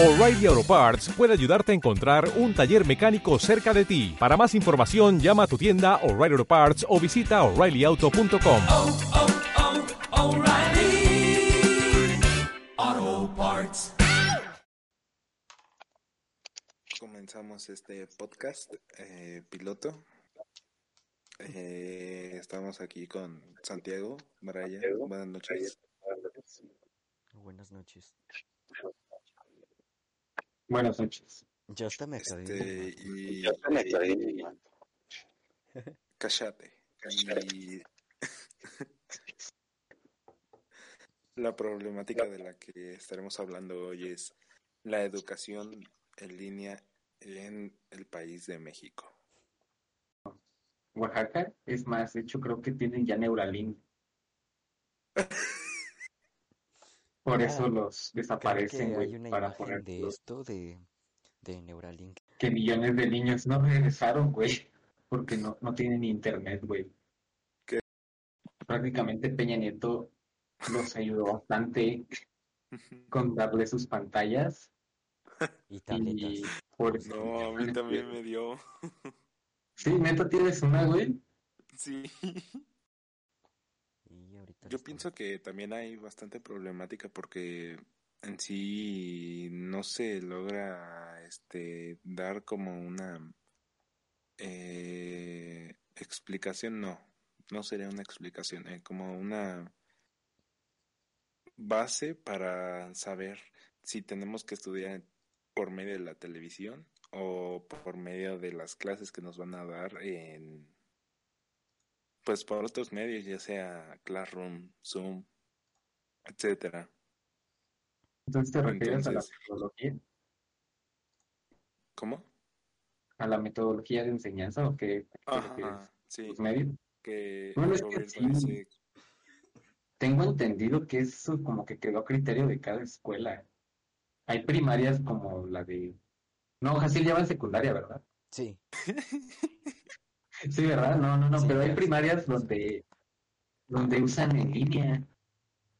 O'Reilly Auto Parts puede ayudarte a encontrar un taller mecánico cerca de ti. Para más información, llama a tu tienda O'Reilly Auto Parts o visita oreillyauto.com. oh, oh, Parts. Comenzamos este podcast eh, piloto. Eh, estamos aquí con Santiago Maraya. Buenas noches. Buenas noches. Buenas noches. Ya hasta me. Este, y cállate. Y la problemática de la que estaremos hablando hoy es la educación en línea en el país de México. Oaxaca, es más, de hecho creo que tienen ya Neuralink. Por eso los desaparecen, güey, para poner de esto de, de Neuralink. que millones de niños no regresaron, güey, porque no, no tienen internet, güey. ¿Qué? Prácticamente Peña Nieto los ayudó bastante con darle sus pantallas Y y tabletas. por eso No, a mí también me dio. Sí, neta tienes una, güey. Sí. Yo pienso que también hay bastante problemática porque en sí no se logra este dar como una eh, explicación, no, no sería una explicación, eh, como una base para saber si tenemos que estudiar por medio de la televisión o por medio de las clases que nos van a dar en pues por otros medios, ya sea Classroom, Zoom, etcétera. Entonces te refieres a la metodología, ¿Cómo? a la metodología de enseñanza o qué? Ajá, sí, ¿Los medios? que Bueno, es que sí. dice, Tengo entendido que eso como que quedó a criterio de cada escuela. Hay primarias como la de... No, Jacil ya va en secundaria, ¿verdad? Sí, Sí, ¿verdad? No, no, no, Sí, pero hay primarias donde, donde usan en línea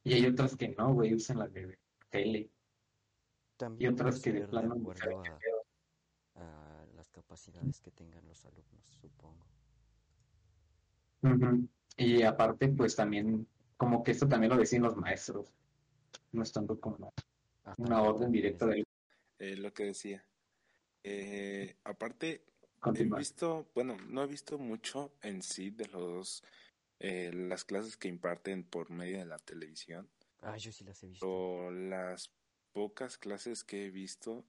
y hay otras que no, güey, usan las de tele y también debe otras que de de plano acuerdo a, a las capacidades que tengan los alumnos, supongo. Y aparte, pues también, como que esto también lo decían los maestros, no estando como Ah, una orden directa es del eh, lo que decía. Eh, aparte, he visto, bueno, no he visto mucho en sí de los eh, las clases que imparten por medio de la televisión. Ah, yo sí las he visto. Pero las pocas clases que he visto,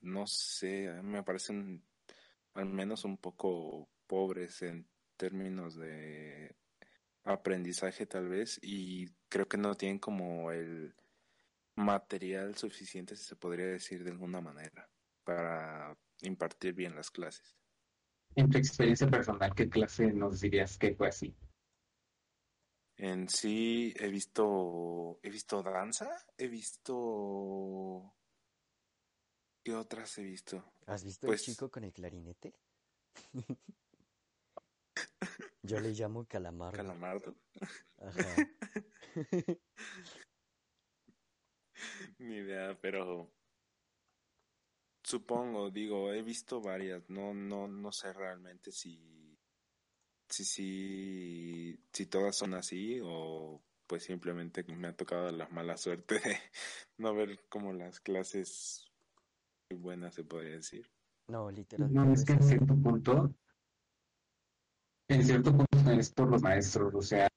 no sé, me parecen al menos un poco pobres en términos de aprendizaje tal vez y creo que no tienen como el material suficiente, si se podría decir de alguna manera, para impartir bien las clases. En tu experiencia personal, ¿qué clase nos dirías que fue así? En sí he visto, he visto danza, he visto, ¿qué otras he visto? ¿Has visto Pues- el chico con el clarinete? Yo le llamo calamardo. Calamardo. Ajá. Ni idea, pero supongo, digo, he visto varias, no, no, no sé realmente si, si, si, si todas son así o pues simplemente me ha tocado la mala suerte de no ver como las clases muy buenas se podría decir. No, literal. No, es que en cierto punto, en cierto punto es por los maestros, o sea,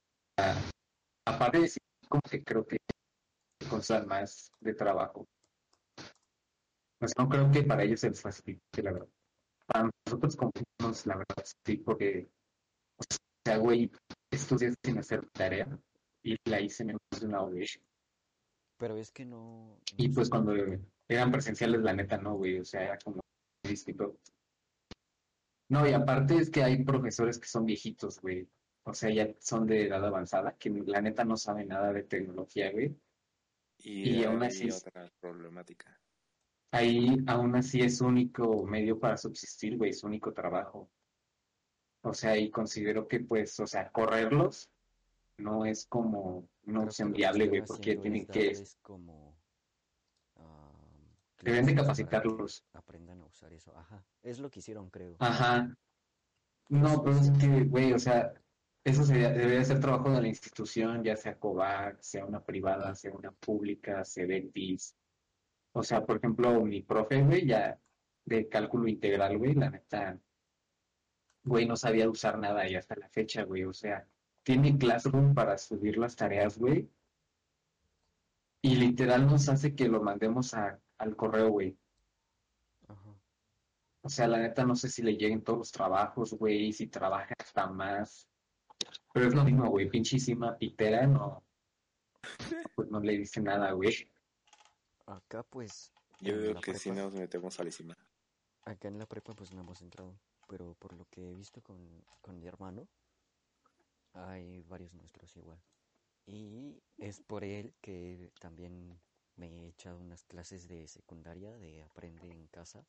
aparte de sí, como que creo que cosas más de trabajo. Sea, no creo que para ellos se facilite, la verdad. Para nosotros como alumnos, la verdad, sí, porque, o sea, güey, estudias sin hacer tarea y la hice en menos de una hora. Pero es que no. Y pues cuando eran presenciales, la neta no, güey, o sea, era como distinto. No, y aparte es que hay profesores que son viejitos, güey. O sea, ya son de edad avanzada, que la neta no saben nada de tecnología, güey. Y, Y aún así es- otra problemática. Ahí aún así es su único medio para subsistir, güey, su único trabajo. O sea, y considero que pues, o sea, correrlos no es como, no es que lo que viable, güey, porque tienen es que, darles como Deben de capacitarlos. aprendan a usar eso. Ajá, es lo que hicieron, creo. Ajá. No, pero es que, güey, o sea, eso sería, debería ser trabajo de la institución, ya sea COVAC, sea una privada, sea una pública, CEDETIS. O sea, por ejemplo, mi profe, güey, ya de cálculo integral, güey, la neta, güey, no sabía usar nada y hasta la fecha, güey. O sea, tiene Classroom para subir las tareas, güey. Y literal nos hace que lo mandemos a, al correo, güey. Ajá. O sea, la neta no sé si le lleguen todos los trabajos, güey, si trabaja hasta más. Pero es lo mismo, güey, pinchísima pitera, no, pues no le dice nada, güey. Acá pues Yo la que si nos metemos a la cima. acá en la prepa pues no hemos entrado, pero por lo que he visto con, con mi hermano, hay varios maestros igual. Y es por él que también me he echado unas clases de secundaria de aprende en casa.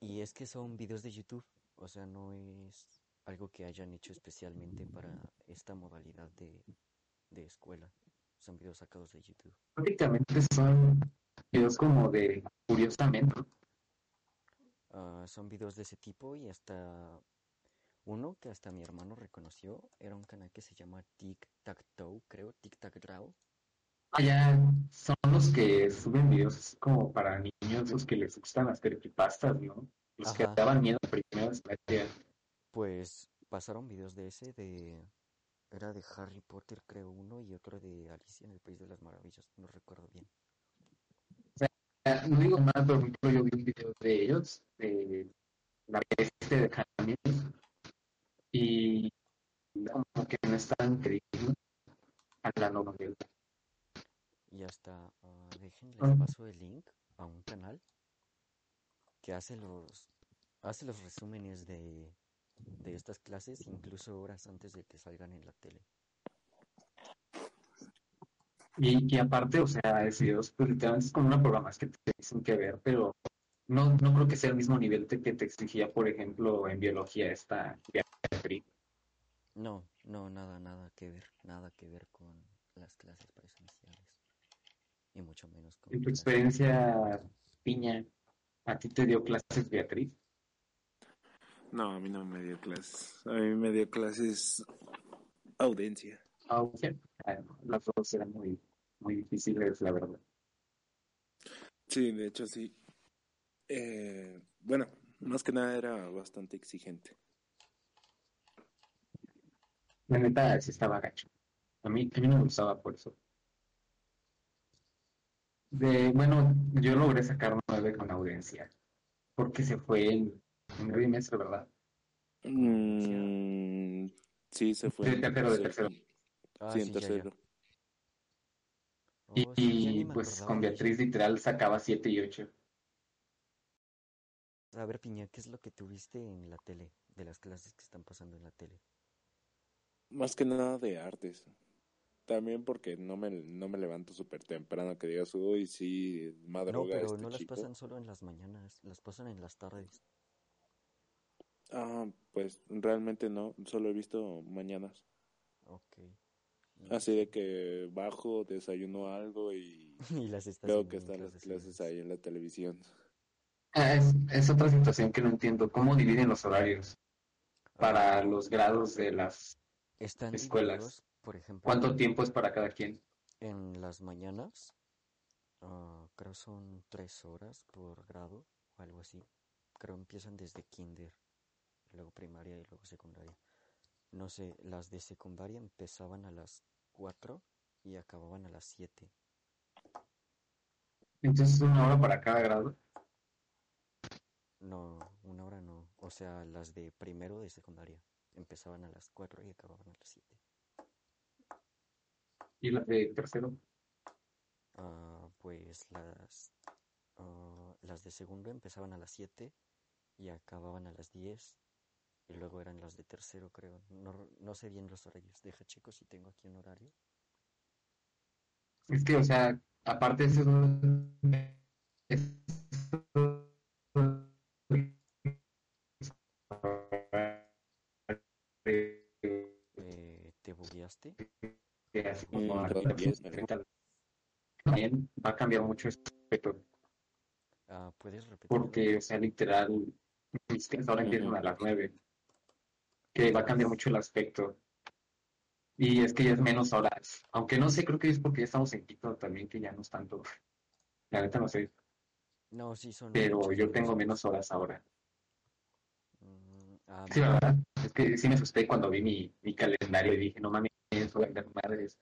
Y es que son videos de YouTube, o sea, no es algo que hayan hecho especialmente para esta modalidad de, de escuela. Son videos sacados de YouTube. Prácticamente son videos como de curiosamente. Ah, son videos de ese tipo y hasta uno que hasta mi hermano reconoció era un canal que se llama Tic Tac Toe, creo, Tic Tac Draw. Allá son los que suben videos como para niños, los que les gustan las creepypastas, ¿no? Los que daban miedo primero. Pues pasaron videos de ese, de... Era de Harry Potter, creo, uno, y otro de Alicia en el País de las Maravillas, no recuerdo bien. Ah, No digo nada, pero yo vi un video de ellos, de la peste de Camille, y como que no están creíbles a la novela. Y hasta, ah, déjenles Ujú. paso el link a un canal que hace los, hace los resúmenes de, de estas clases, incluso horas antes de que salgan en la tele. Y, y aparte, o sea, videos, pues literalmente es como una programación que te dicen que ver, pero no, no creo que sea el mismo nivel de que te exigía, por ejemplo, en biología esta Beatriz. No, no, nada, nada que ver, nada que ver con las clases presenciales. Y mucho menos con En tu experiencia, Piña, ¿a ti te dio clases Beatriz? No, a mí no me dio clases. A mí me dio clases audiencia. Ok. Ah, las dos eran muy, muy difíciles, la verdad. Sí, de hecho sí. Eh, bueno, más que nada era bastante exigente. La neta, sí estaba gacho. A mí, a mí no me gustaba por eso. De, bueno, yo logré sacar nueve con audiencia, porque se fue en, en nueve meses, ¿verdad? Mm, sí, se fue. De en tercero, de tercero. Ah, Sí, en sí, ya, ya. tercero. Y, Oh, sí, y, pues acordaba con. Beatriz literal sacaba siete y ocho. A ver, Piña, ¿qué es lo que tuviste en la tele, de las clases que están pasando en la tele? Más que nada de artes. También porque no me, no me levanto súper temprano que digas, uy, sí, No, madruga pero este no las pasan solo en las mañanas, las pasan en las tardes. Ah, pues realmente no, solo he visto mañanas. Ok. No, Así de que bajo, desayuno algo y Y las estás veo que están las clases ahí en la televisión. Ah, es, es otra situación que no entiendo. ¿Cómo dividen los horarios para Ah, los grados de las están escuelas? divididos, por ejemplo, ¿Cuánto tiempo es para cada quien? en las mañanas, ah, creo son tres horas por grado o algo así. Creo empiezan desde kinder, luego primaria y luego secundaria. No sé, las de secundaria empezaban a las 4 y acababan a las 7. Entonces, una hora para cada grado. No, una hora no. O sea, las de primero de secundaria empezaban a las 4 y acababan a las 7. Y la de tercero. Ah, pues las, ah, las de segundo empezaban a las 7 y acababan a las 10. Y luego eran las de tercero, creo. No, no sé bien los horarios. Deja chicos si tengo aquí un horario. Es que, o sea, aparte de eso, es- Eh, ¿te bugueaste? que así como Mm, también va a cambiar mucho ese aspecto. Ah, ¿puedes repetir? porque, o sea, literal, mis clases ahora empiezan a las nueve, que va a cambiar mucho el aspecto. Y es que ya es menos horas, aunque no sé, creo que es porque ya estamos en Quito también, que ya no es tanto. La neta no sé, No, sí son pero yo tengo menos horas ahora. Mm, ah, Sí, ¿verdad? Es que sí me asusté cuando vi mi, mi calendario y dije, no mames, a vender madres.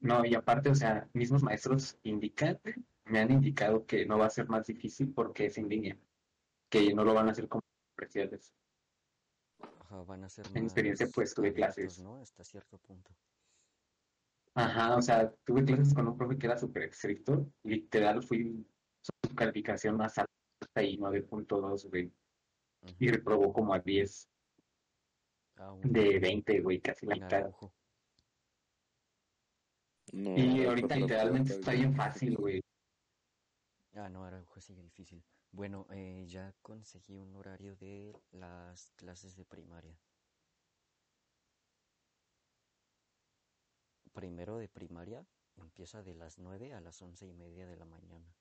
No, y aparte, o sea, mismos maestros indican, me han indicado que no va a ser más difícil porque es en línea, que no lo van a hacer como presenciales. Ajá, van a ser En experiencia, más pues, tuve clases. ¿no? Hasta cierto punto. Ajá, o sea, tuve clases con un profe que era súper estricto, literal fui su calificación más alta y 9.2, güey, y reprobó como a 10 Ah, un, de 20, güey, casi la mitad. No, Y el ahorita literalmente está bien. bien fácil, güey. Ah, no, Araujo sigue difícil. Bueno, eh, ya conseguí un horario de las clases de primaria. Primero de primaria empieza de las 9 a las once y media de la mañana.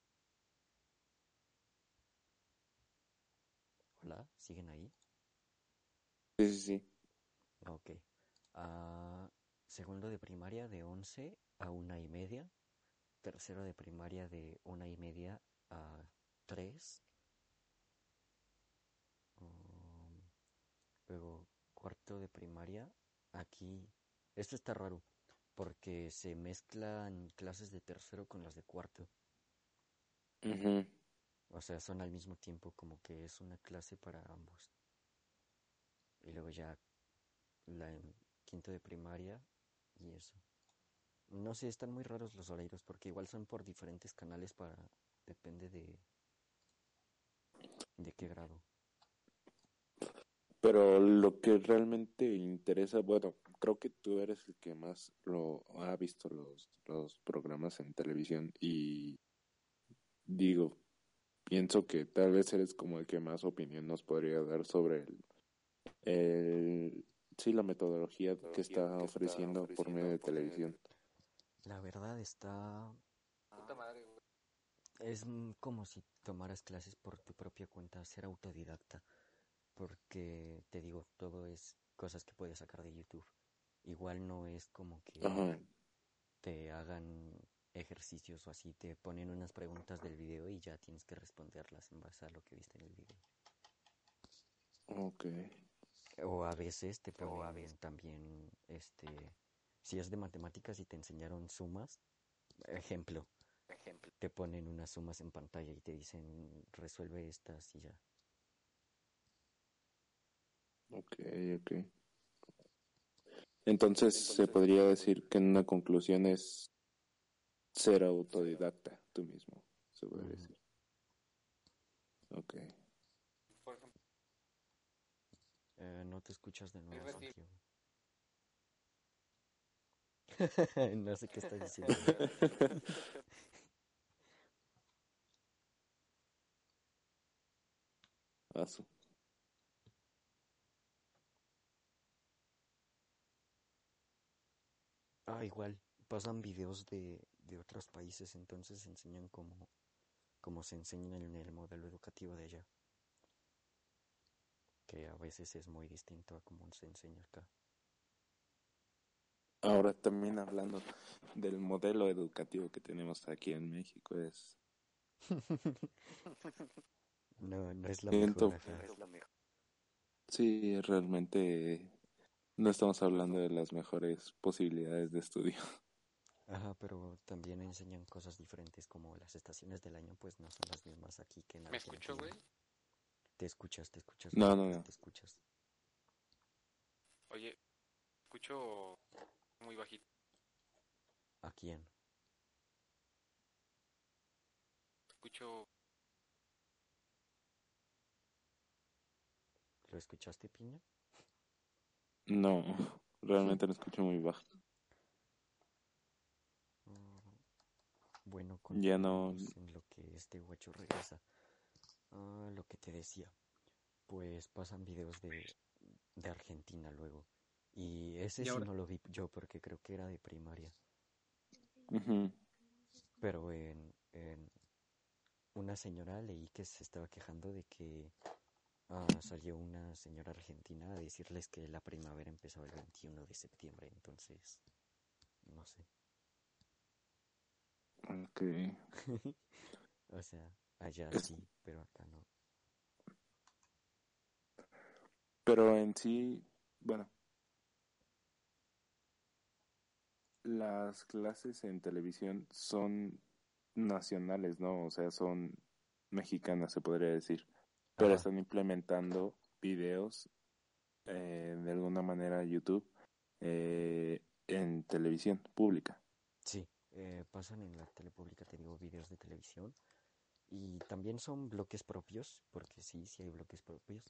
Hola, ¿siguen ahí? Sí, sí, sí. Ok. Ah, segundo de primaria de 11 a una y media. Tercero de primaria de una y media a 3. Um, luego cuarto de primaria. Aquí, esto está raro porque se mezclan clases de tercero con las de cuarto. O sea, son al mismo tiempo como que es una clase para ambos. Y luego ya la en quinto de primaria y eso. No sé, están muy raros los horarios porque igual son por diferentes canales para... Depende de... de qué grado. Pero lo que realmente interesa, bueno, creo que tú eres el que más lo ha visto los, los programas en televisión y digo, pienso que tal vez eres como el que más opinión nos podría dar sobre el, el sí, la metodología que está ofreciendo por medio de televisión. La verdad está... Es como si tomaras clases por tu propia cuenta, ser autodidacta. Porque te digo, todo es cosas que puedes sacar de YouTube. Igual no es como que Ajá. te hagan ejercicios o así, te ponen unas preguntas del video y ya tienes que responderlas en base a lo que viste en el video. Ok. O a veces te ponen también, este, si es de matemáticas y te enseñaron sumas, ejemplo, te ponen unas sumas en pantalla y te dicen resuelve estas y ya. Ok, ok. Entonces se podría decir que en una conclusión es ser autodidacta tú mismo, se puede Ujú. decir. Ok. Eh, no te escuchas de nuevo, Santiago. no sé qué estás diciendo. Asu. Ah, igual, pasan videos de, de otros países, entonces enseñan cómo, cómo se enseña en el modelo educativo de allá. Que a veces es muy distinto a cómo se enseña acá. Ahora también hablando del modelo educativo que tenemos aquí en México es No, no es la Siento- mejor, sí, realmente no estamos hablando de las mejores posibilidades de estudio. Ajá, pero también enseñan cosas diferentes como las estaciones del año, pues no son las mismas aquí que en ¿Me escucho, güey? Te escuchas, te escuchas. No, no, no. Te escuchas. Oye, escucho muy bajito. ¿A quién? Escucho. ¿Lo escuchaste, Piña? No, realmente lo escucho muy bajo. Mm, Bueno, Ya no- en lo que este guacho regresa. Ah, lo que te decía. Pues pasan videos de, de Argentina luego. Y ese Y sí ahora- no lo vi yo porque creo que era de primaria. Pero en, en, una señora leí que se estaba quejando de que ah, salió una señora argentina a decirles que la primavera empezaba el 21 de septiembre, entonces, no sé. Ok. O sea, allá sí, pero acá no. Pero en sí, bueno, las clases en televisión son nacionales, ¿no? O sea, son mexicanas, se podría decir. Pero Ajá. están implementando videos eh, de alguna manera YouTube eh, en televisión pública. Sí, eh, pasan en la tele pública, te digo, videos de televisión. Y también son bloques propios, porque sí, sí hay bloques propios,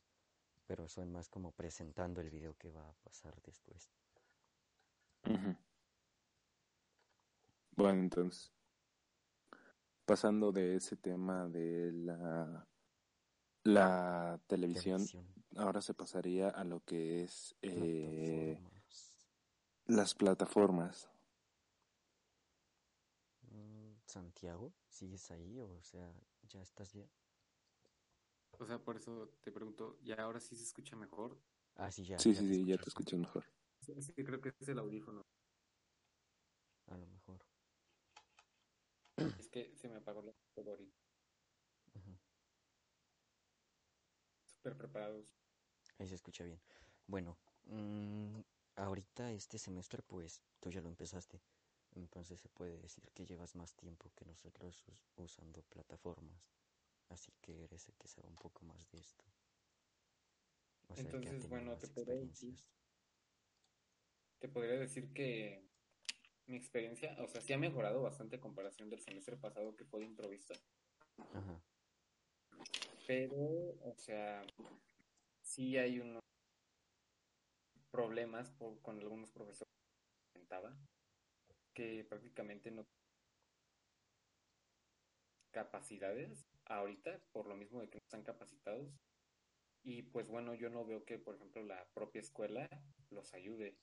pero son más como presentando el video que va a pasar después. Bueno, entonces, pasando de ese tema de la, la televisión, Televisión, ahora se pasaría a lo que es eh, plataformas. las plataformas. Mm, Santiago, ¿sigues ahí? O sea, ¿ya estás bien? O sea, por eso te pregunto, ¿ya ahora sí se escucha mejor? Ah, sí, ya. Sí, ya sí, te sí, ya te escucho. escuchas mejor. Sí, es que creo que es el audífono. A lo mejor. Es que se me apagó la computadora ahorita. Súper preparados. Ahí se escucha bien. Bueno, mm, ahorita este semestre pues tú ya lo empezaste. Entonces se puede decir que llevas más tiempo que nosotros us- usando plataformas. Así que eres el que sabe un poco más de esto. O sea, Entonces, bueno, te podría decir, te podría decir que mi experiencia, o sea, sí ha mejorado bastante a comparación del semestre pasado que fue de improviso. Ajá. Pero, o sea, sí hay unos problemas por- con algunos profesores que prácticamente no capacidades ahorita, por lo mismo de que no están capacitados. Y pues bueno, yo no veo que, por ejemplo, la propia escuela los ayude.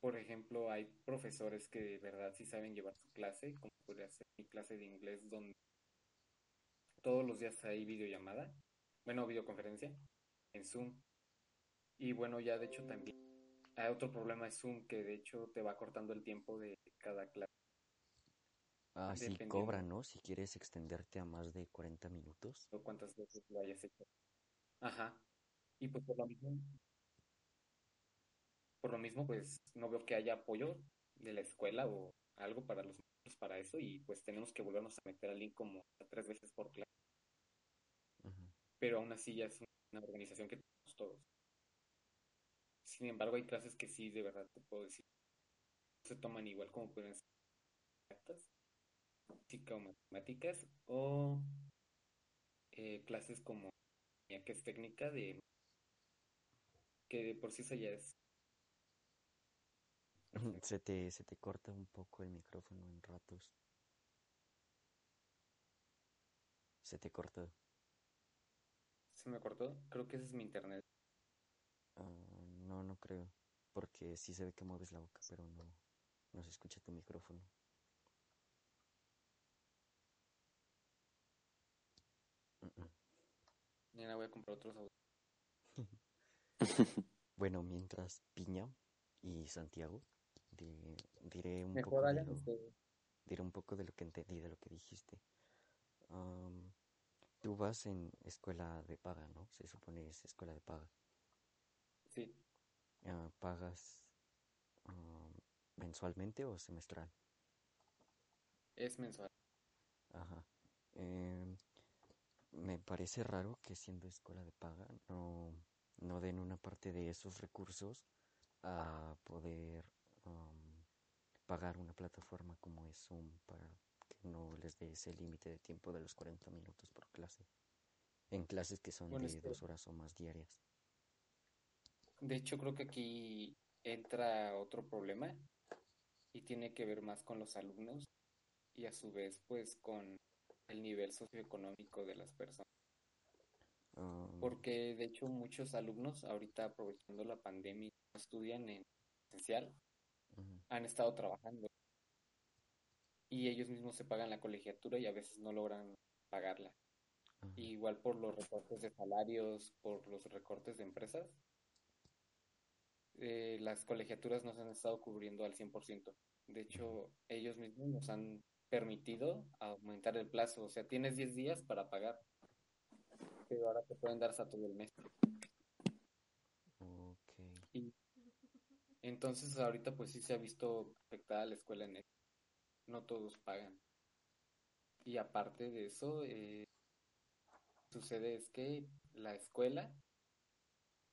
Por ejemplo, hay profesores que de verdad sí saben llevar su clase, como podría ser mi clase de inglés, donde todos los días hay videollamada, bueno, videoconferencia en Zoom. Y bueno, ya de hecho también hay otro problema de Zoom que de hecho te va cortando el tiempo de cada clase. Ah, sí cobra, ¿no? Si quieres extenderte a más de 40 minutos. o cuántas veces lo hayas hecho. Ajá. Y pues por lo mismo, por lo mismo, pues no veo que haya apoyo de la escuela o algo para los maestros para eso y pues tenemos que volvernos a meter al link como tres veces por clase. Pero aún así ya es una organización que tenemos todos. Sin embargo, hay clases que sí, de verdad te puedo decir, no se toman igual como pueden ser exactas, física o matemáticas, o eh, clases como ya que es técnica de que de por sí esa ya es Se te, se te corta un poco el micrófono en ratos. Se te corta. Se me cortó, creo que ese es mi internet. Ah, no, no creo. Porque sí se ve que mueves la boca, pero no, no se escucha tu micrófono. Mm, mm. Mañana voy a comprar otros. Bueno, mientras Piña y Santiago, di- diré un Mejor poco de lo, ustedes. diré un poco de lo que entendí de lo que dijiste. Tú vas en escuela de paga, ¿no? Se supone es escuela de paga. Sí, Ah, ¿pagas am, mensualmente o semestral? es mensual. Ajá. Em, me parece raro que siendo escuela de paga no, no den una parte de esos recursos a poder am, pagar una plataforma como es Zoom para que no les dé ese límite de tiempo de los 40 minutos por clase. En clases que son Bueno, de es que- dos horas o más diarias. De hecho, creo que aquí entra otro problema y tiene que ver más con los alumnos y a su vez, pues, con el nivel socioeconómico de las personas. Am, Porque, de hecho, muchos alumnos, ahorita aprovechando la pandemia, estudian en esencial, han estado trabajando. Y ellos mismos se pagan la colegiatura y a veces no logran pagarla. Ajá. Igual por los recortes de salarios, por los recortes de empresas, eh, las colegiaturas no se han estado cubriendo al 100%. De hecho, ellos mismos nos han permitido aumentar el plazo. O sea, tienes 10 días para pagar, pero ahora te pueden dar hasta todo el mes. Ok. Y entonces ahorita pues sí se ha visto afectada la escuela en eso. No todos pagan. Y aparte de eso, eh, sucede es que la escuela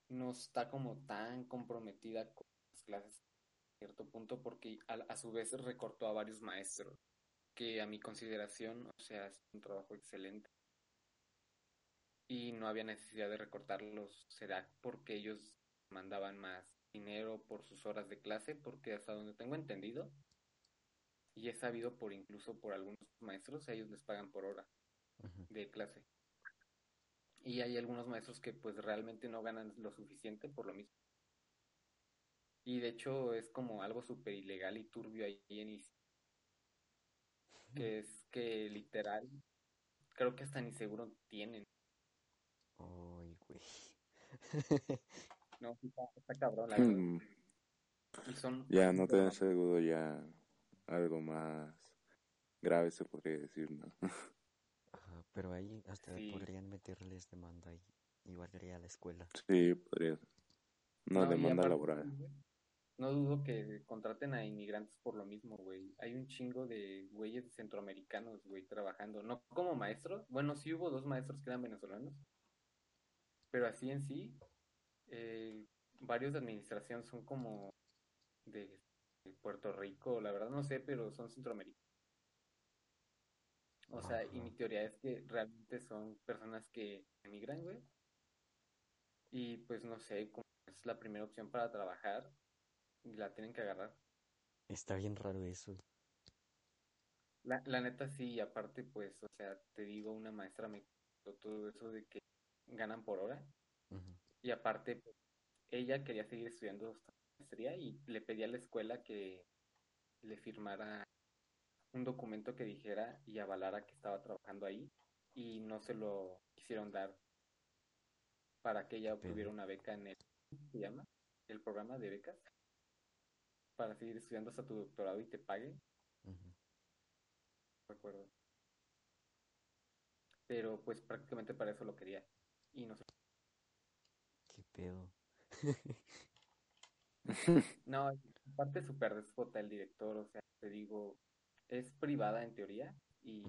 no está como tan comprometida con las clases a cierto punto porque a, a su vez recortó a varios maestros que a mi consideración, o sea, es un trabajo excelente y no había necesidad de recortarlos. ¿Será porque ellos mandaban más dinero por sus horas de clase? Porque hasta donde tengo entendido, y he sabido por incluso por algunos maestros, ellos les pagan por hora de clase. Y hay algunos maestros que pues realmente no ganan lo suficiente por lo mismo. Y de hecho es como algo súper ilegal y turbio ahí en Is- que es que literal, creo que hasta ni seguro tienen. Ay, güey. No, está, está cabrón, la verdad. Mm, Y son Ya no tener seguro ya algo más grave se podría decir, ¿no? Ajá, pero ahí hasta Sí. podrían meterles demanda y, y valdría a la escuela. Sí, podría. No, demanda aparte, laboral. güey, No dudo que contraten a inmigrantes por lo mismo, güey. Hay un chingo de güeyes centroamericanos, güey, trabajando. No como maestros. Bueno, sí hubo dos maestros que eran venezolanos. Pero así en sí, eh, varios de administración son como de Puerto Rico, la verdad no sé, pero son centroamericanos. O sea, y mi teoría es que realmente son personas que emigran, güey. Y pues no sé, como es la primera opción para trabajar, la tienen que agarrar. Está bien raro eso. La, la neta sí, y aparte pues, o sea, te digo, una maestra me contó todo eso de que ganan por hora. Y aparte, pues, ella quería seguir estudiando maestría y le pedía a la escuela que le firmara un documento que dijera y avalara que estaba trabajando ahí y no se lo quisieron dar para que ella obtuviera una beca en el, ¿cómo se llama? El programa de becas para seguir estudiando hasta tu doctorado y te paguen, Ujú. no recuerdo. Pero pues prácticamente para eso lo quería y no sé. ¿Qué pedo? No, aparte súper déspota el director, o sea, te digo, es privada en teoría y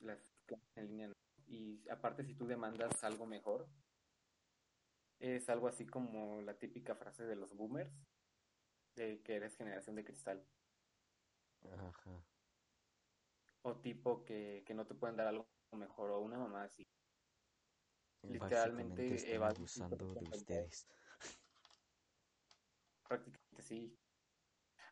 las clases en línea no. Y aparte si tú demandas algo mejor, es algo así como la típica frase de los boomers, de que eres generación de cristal, Ajá. o tipo que, que no te pueden dar algo mejor, o una mamá así. Literalmente están abusando de ustedes. Prácticamente sí.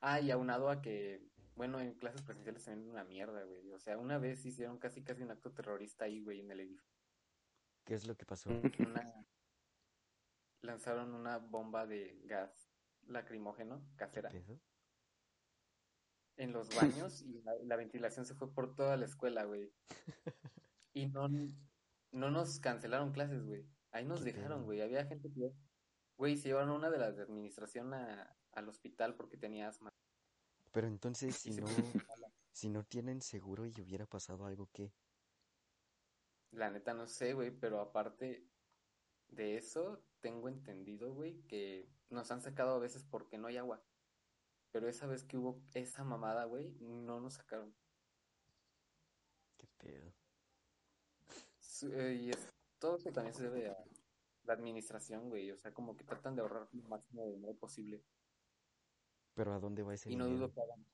Ah, y aunado a que, bueno, en clases presenciales también una mierda, güey. O sea, una vez hicieron casi casi un acto terrorista ahí, güey, en el edificio. ¿Qué es lo que pasó? Una... Lanzaron una bomba de gas lacrimógeno ¿Qué casera en los baños y la, la ventilación se fue por toda la escuela, güey. Y no, no nos cancelaron clases, güey. Ahí nos ¿Qué dejaron, güey. Había gente que, güey, se llevaron una de las de administración a- al hospital porque tenía asma. Pero entonces, si no, si no tienen seguro y hubiera pasado algo, ¿qué? La neta no sé, güey, pero aparte de eso, tengo entendido, güey, que nos han sacado a veces porque no hay agua. Pero esa vez que hubo esa mamada, güey, no nos sacaron. ¿Qué pedo? Su- eh, Y es, todo eso también se debe a la administración, güey. O sea, como que tratan de ahorrar lo máximo de dinero posible. ¿Pero a dónde va ese Y no dinero? dudo que hagan.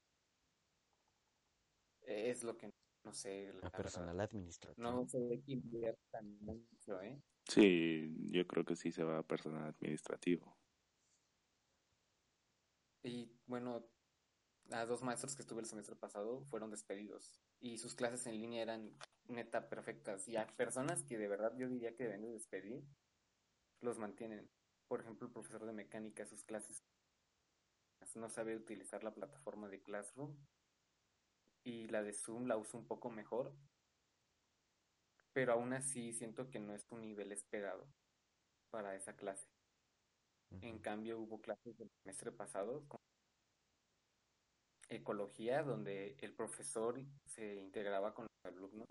Es lo que no sé, la A verdad. personal administrativo. No se ve que inviertan mucho, ¿eh? Sí, yo creo que sí se va a personal administrativo. Y bueno, a dos maestros que estuve el semestre pasado fueron despedidos. Y sus clases en línea eran neta perfectas. Y a personas que de verdad yo diría que deben de despedir, los mantienen. Por ejemplo, el profesor de mecánica, sus clases no sabe utilizar la plataforma de Classroom. y la de Zoom la uso un poco mejor, pero aún así siento que no es un nivel esperado para esa clase. En cambio, hubo clases del semestre pasado, como ecología, donde el profesor se integraba con los alumnos.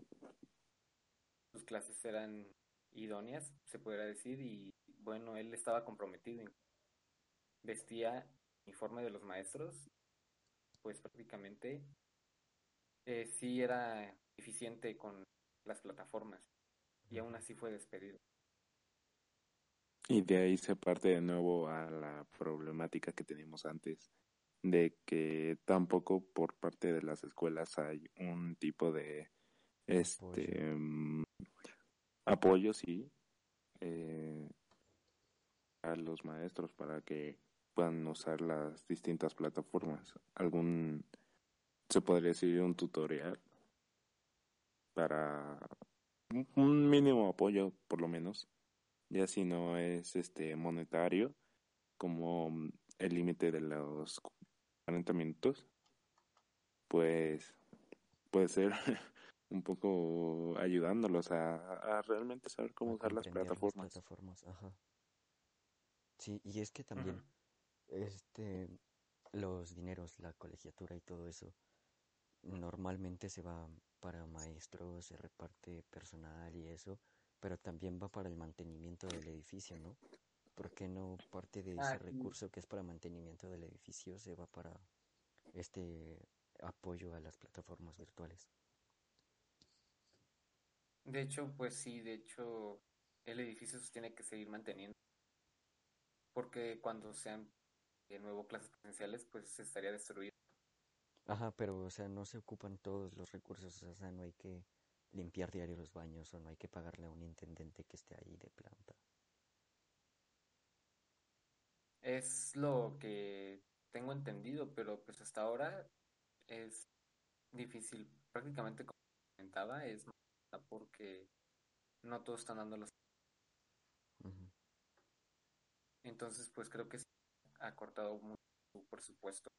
Sus clases eran idóneas, se podría decir, y bueno, él estaba comprometido. Vestía uniforme de los maestros, pues prácticamente eh, sí era eficiente con las plataformas y aún así fue despedido. Y de ahí se parte de nuevo a la problemática que teníamos antes, de que tampoco por parte de las escuelas hay un tipo de este Apoyo. mm, apoyo, sí, eh, a los maestros para que puedan usar las distintas plataformas. Algún, se podría decir, un tutorial para un- mínimo apoyo, por lo menos ya si no es este monetario como el límite de los 40 minutos pues puede ser un poco ayudándolos a, a realmente saber cómo a usar las comprender las plataformas plataformas, ajá. Sí, y es que también, este, los dineros, la colegiatura y todo eso, normalmente se va para maestros, se reparte personal y eso, pero también va para el mantenimiento del edificio, ¿no? ¿Por qué no parte de Ah, ese sí. recurso que es para mantenimiento del edificio se va para este apoyo a las plataformas virtuales? De hecho, pues sí, de hecho, el edificio se tiene que seguir manteniendo, porque cuando sean de nuevo clases presenciales, pues estaría destruido. Ajá, pero o sea, no se ocupan todos los recursos, o sea, no hay que limpiar diario los baños o no hay que pagarle a un intendente que esté ahí de planta. Es lo que tengo entendido, pero pues hasta ahora es difícil. Prácticamente como comentaba, es porque no todos están dando los... Entonces, pues creo que sí ha cortado mucho su presupuesto.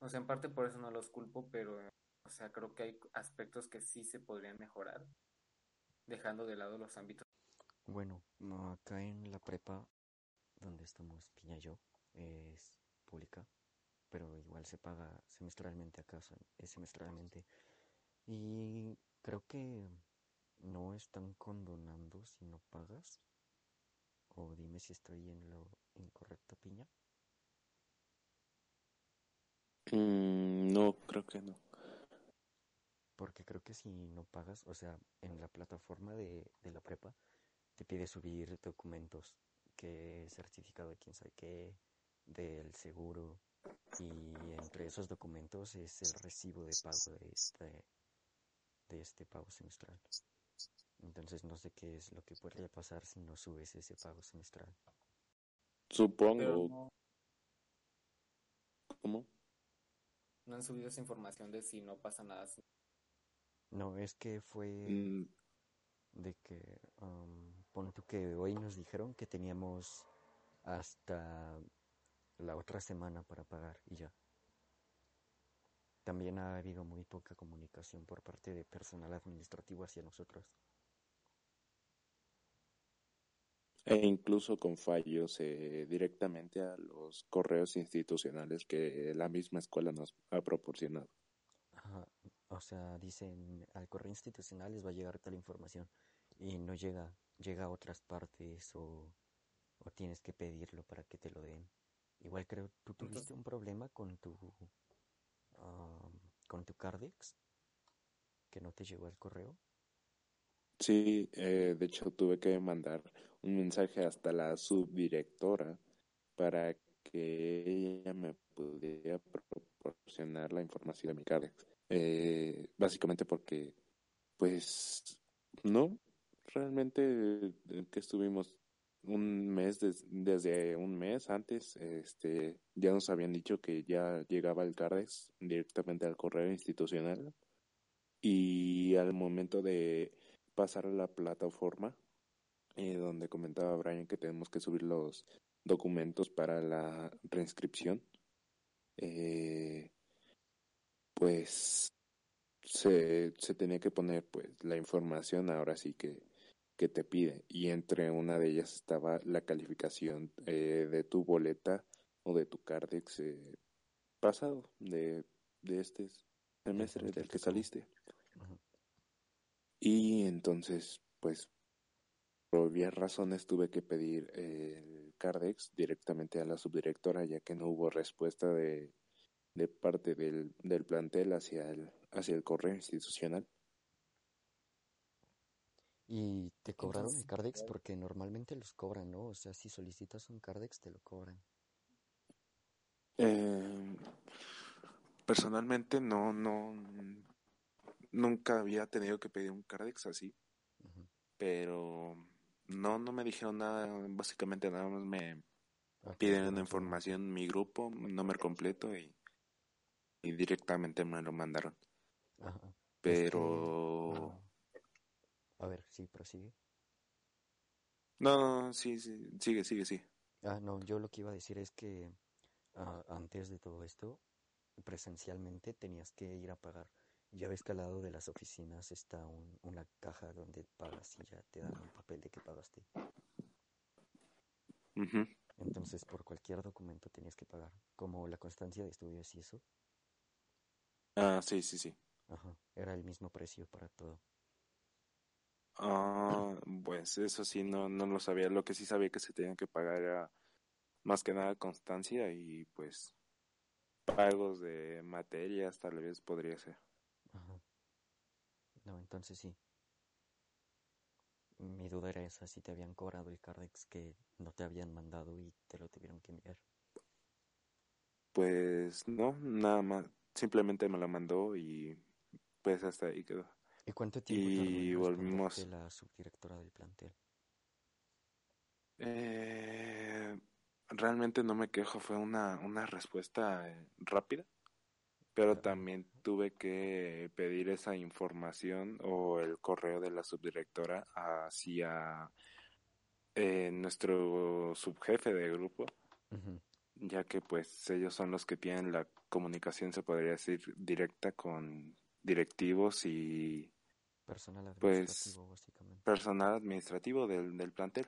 O sea, en parte por eso no los culpo, pero, o sea, creo que hay aspectos que sí se podrían mejorar, dejando de lado los ámbitos. Bueno, no, acá en la prepa donde estamos Piña yo es pública, pero igual se paga semestralmente acá, es semestralmente. Y creo que no están condonando si no pagas. O dime si estoy en lo incorrecto, Piña. Mm, no creo que no Porque creo que si no pagas, o sea, en la plataforma de, de la prepa, te pide subir documentos, que certificado de quién sabe qué, del seguro, y entre esos documentos es el recibo de pago de este, de este pago semestral. Entonces no sé qué es lo que podría pasar si no subes ese pago semestral. Supongo no, ¿cómo? no han subido esa información de si no pasa nada. si- No, es que fue Mm, de que, um, pon tú que hoy nos dijeron que teníamos hasta la otra semana para pagar y ya. También ha habido muy poca comunicación por parte de personal administrativo hacia nosotros. E incluso con fallos eh, directamente a los correos institucionales que la misma escuela nos ha proporcionado. Ajá, O sea, dicen al correo institucional les va a llegar tal información y no llega, llega a otras partes o, o tienes que pedirlo para que te lo den. Igual creo, ¿tú tuviste un problema con tu, con tu Cardex? Que no te llegó el correo. Sí, eh, de hecho tuve que mandar un mensaje hasta la subdirectora para que ella me pudiera proporcionar la información de mi Cardex. Eh, básicamente porque, pues, no, realmente eh, que estuvimos un mes, des- desde un mes antes, este, ya nos habían dicho que ya llegaba el Cardex directamente al correo institucional y al momento de pasar a la plataforma eh, donde comentaba Brian que tenemos que subir los documentos para la reinscripción, eh, pues se, se tenía que poner pues la información ahora sí que, que te pide y entre una de ellas estaba la calificación eh, de tu boleta o de tu cardex eh, pasado de, de este semestre del que saliste. Y entonces pues por obvias razones tuve que pedir el cardex directamente a la subdirectora ya que no hubo respuesta de, de parte del, del plantel hacia el, hacia el correo institucional ¿Y te cobraron el Cardex? Porque normalmente los cobran, ¿no? O sea, si solicitas un Cardex, te lo cobran. Eh, personalmente no, no, nunca había tenido que pedir un Cardex así, pero no, no me dijeron nada, básicamente nada más me Ah, piden una información, mi grupo, nombre completo y, y directamente me lo mandaron. Ajá. Es que... Pero, ah, A ver, sí, prosigue. no, no, no, sí, sí, sigue, sigue, sí. Ah, no, yo lo que iba a decir es que ah, antes de todo esto, presencialmente tenías que ir a pagar. Ya ves que al lado de las oficinas está un- una caja donde pagas y ya te dan un papel de que pagaste. Entonces, por cualquier documento tenías que pagar, como la constancia de estudios y eso. Ah, sí, sí, sí. Ajá, era el mismo precio para todo. Ah, pues eso sí, no, no lo sabía. Lo que sí sabía que se tenía que pagar era más que nada constancia y pues pagos de materias tal vez podría ser. No, entonces sí. Mi duda era esa, si te habían cobrado el Cardex que no te habían mandado y te lo tuvieron que enviar. Pues no, nada más. Simplemente me lo mandó y pues hasta ahí quedó. ¿Y cuánto tiempo Y volvimos. la subdirectora del plantel? Eh, realmente no me quejo, fue una, una respuesta eh, rápida, pero también tuve que pedir esa información o el correo de la subdirectora hacia eh, nuestro subjefe de grupo, ya que pues ellos son los que tienen la comunicación, se podría decir, directa con directivos y Personal pues administrativo, básicamente. personal administrativo del, del plantel.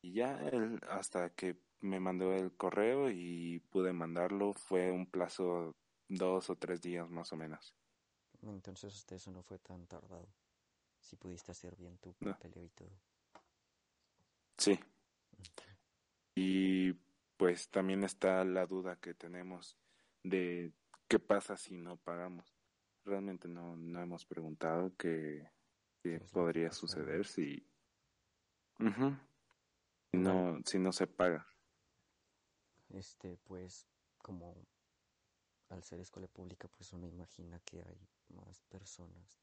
Y ya él, hasta que me mandó el correo y pude mandarlo, fue un plazo dos o tres días más o menos. Entonces hasta eso no fue tan tardado. Si pudiste hacer bien tu No. papeleo y todo. Sí. Y pues también está la duda que tenemos de qué pasa si no pagamos. Realmente no, no hemos preguntado qué, qué ¿Qué es lo que podría suceder si, Igual, no, si no se paga. Este, pues, como al ser escuela pública, pues uno imagina que hay más personas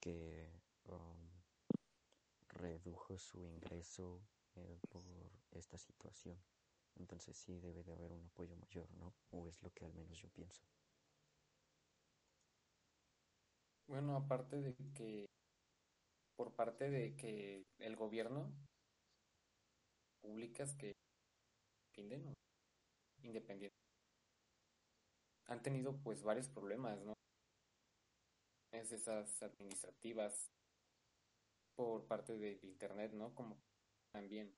que um, redujo su ingreso eh, por esta situación. Entonces sí debe de haber un apoyo mayor, ¿no? O es lo que al menos yo pienso. Bueno, aparte de que por parte de que el gobierno públicas que o independientes han tenido pues varios problemas, ¿no? Es esas administrativas por parte del internet, ¿no? Como también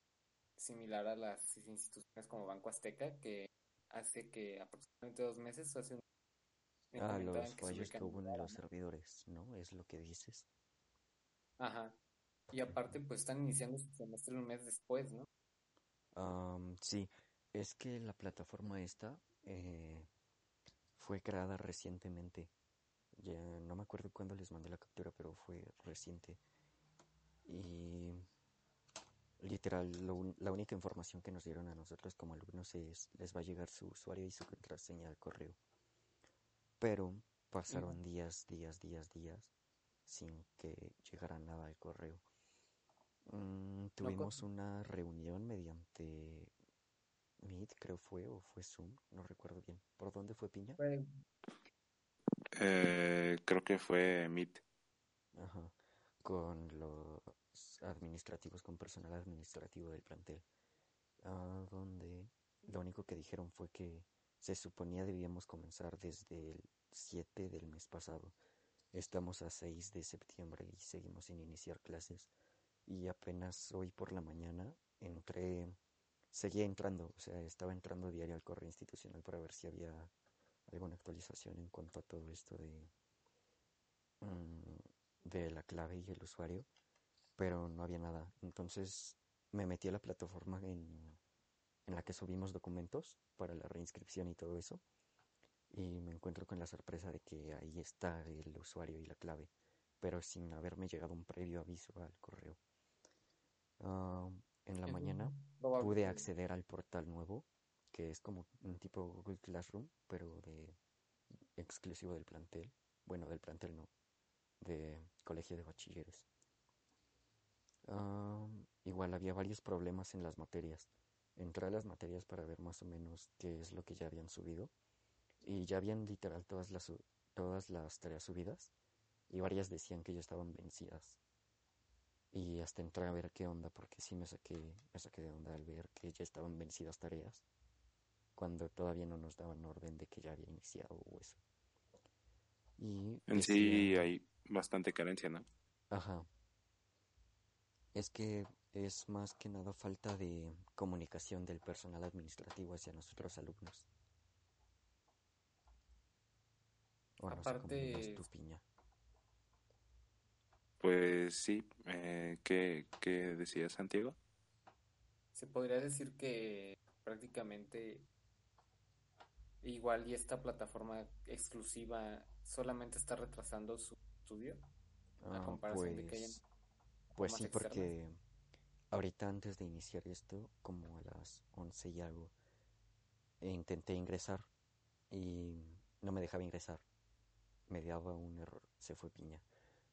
similar a las instituciones como Banco Azteca que hace que aproximadamente dos meses hace un me Ah, los que fallos que hubo en los servidores, ¿no? Es lo que dices. Ajá. Y aparte, pues están iniciando su semestre un mes después, ¿no? Am, sí, es que la plataforma esta eh, fue creada recientemente. Ya no me acuerdo cuándo les mandé la captura, pero fue reciente. Y literal, lo la única información que nos dieron a nosotros como alumnos es les va a llegar su usuario y su contraseña al correo. Pero pasaron días, días, días, días sin que llegara nada al correo. Mm, tuvimos una reunión mediante Meet, creo fue, o fue Zoom, no recuerdo bien. ¿Por dónde fue Piña? fue- Eh, creo que fue Meet. Ajá, con los administrativos, con personal administrativo del plantel. Ah, donde lo único que dijeron fue que Se suponía debíamos comenzar desde el 7 del mes pasado. Estamos a 6 de septiembre y seguimos sin iniciar clases. Y apenas hoy por la mañana entré, seguía entrando, o sea, estaba entrando diario al correo institucional para ver si había alguna actualización en cuanto a todo esto de, mm, de la clave y el usuario, pero no había nada. Entonces me metí a la plataforma en, en la que subimos documentos para la reinscripción y todo eso, y me encuentro con la sorpresa de que ahí está el usuario y la clave, pero sin haberme llegado un previo aviso al correo. Ah, en la mañana pude acceder al portal nuevo, que es como un tipo Google Classroom, pero de exclusivo del plantel. Bueno, del plantel no, de colegio de bachilleres. Igual había varios problemas en las materias. Entré a las materias para ver más o menos qué es lo que ya habían subido. Y ya habían literal todas las, todas las tareas subidas. Y varias decían que ya estaban vencidas. Y hasta entré a ver qué onda, porque sí me saqué, me saqué de onda al ver que ya estaban vencidas tareas. Cuando todavía no nos daban orden de que ya había iniciado o eso. Y En sí hay bastante carencia, ¿no? Ajá. Es que es más que nada falta de comunicación del personal administrativo hacia nosotros alumnos. O no sé Aparte- tú, piña. Pues sí, eh, ¿qué, qué decía Santiago? Se podría decir que prácticamente igual y esta plataforma exclusiva solamente está retrasando su estudio a Ah, comparación de que hayan pues, pues formas sí, externas. porque ahorita antes de iniciar esto, como a las 11 y algo, e intenté ingresar y no me dejaba ingresar. Me daba un error, se fue piña.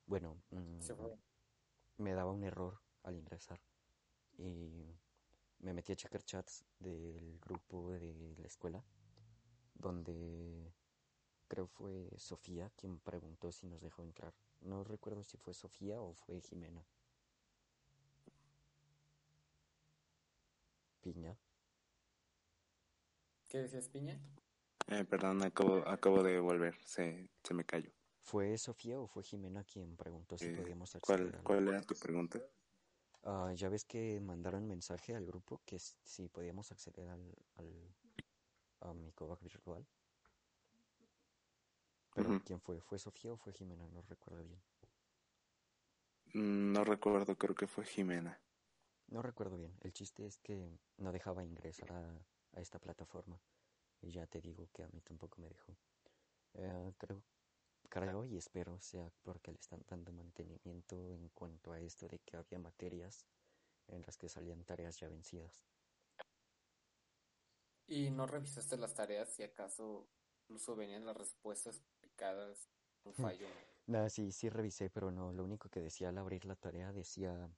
Bueno, se mm, fue. me daba un error al ingresar y me metí a checar chats del grupo de la escuela donde creo fue Sofía quien preguntó si nos dejó entrar. No recuerdo si fue Sofía o fue Jimena. Piña. ¿Qué decías, Piña? Eh, perdón, acabo, acabo de volver, se, se me cayó. ¿Fue Sofía o fue Jimena quien preguntó si Eh, podíamos acceder ¿Cuál, ¿Cuál era tu pregunta? Ah, ya ves que mandaron mensaje al grupo que si podíamos acceder al, al- a mi covac virtual. Pero. ¿quién fue? ¿Fue Sofía o fue Jimena? No recuerdo bien. Mm, No recuerdo, creo que fue Jimena. No recuerdo bien. El chiste es que no dejaba ingresar a, a esta plataforma. Y ya te digo que a mí tampoco me dejó. Eh, creo, creo y espero sea porque le están dando mantenimiento en cuanto a esto de que había materias en las que salían tareas ya vencidas. ¿Y no revisaste las tareas si acaso incluso venían las respuestas publicadas? Un fallo. Nada, sí, sí revisé, pero no. Lo único que decía al abrir la tarea decía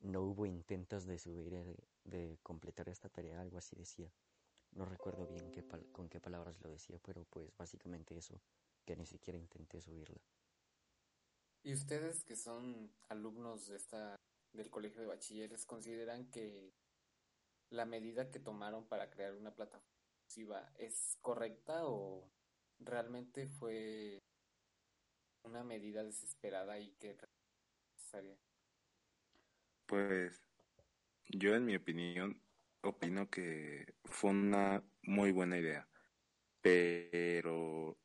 no hubo intentos de subir, eh, de completar esta tarea, algo así decía. No recuerdo bien qué con qué palabras lo decía, pero pues básicamente eso, que ni siquiera intenté subirla. ¿Y ustedes que son alumnos de esta del colegio de bachilleres consideran que la medida que tomaron para crear una plataforma es correcta o realmente fue una medida desesperada y que era necesaria? Pues yo en mi opinión opino que fue una muy buena idea, pero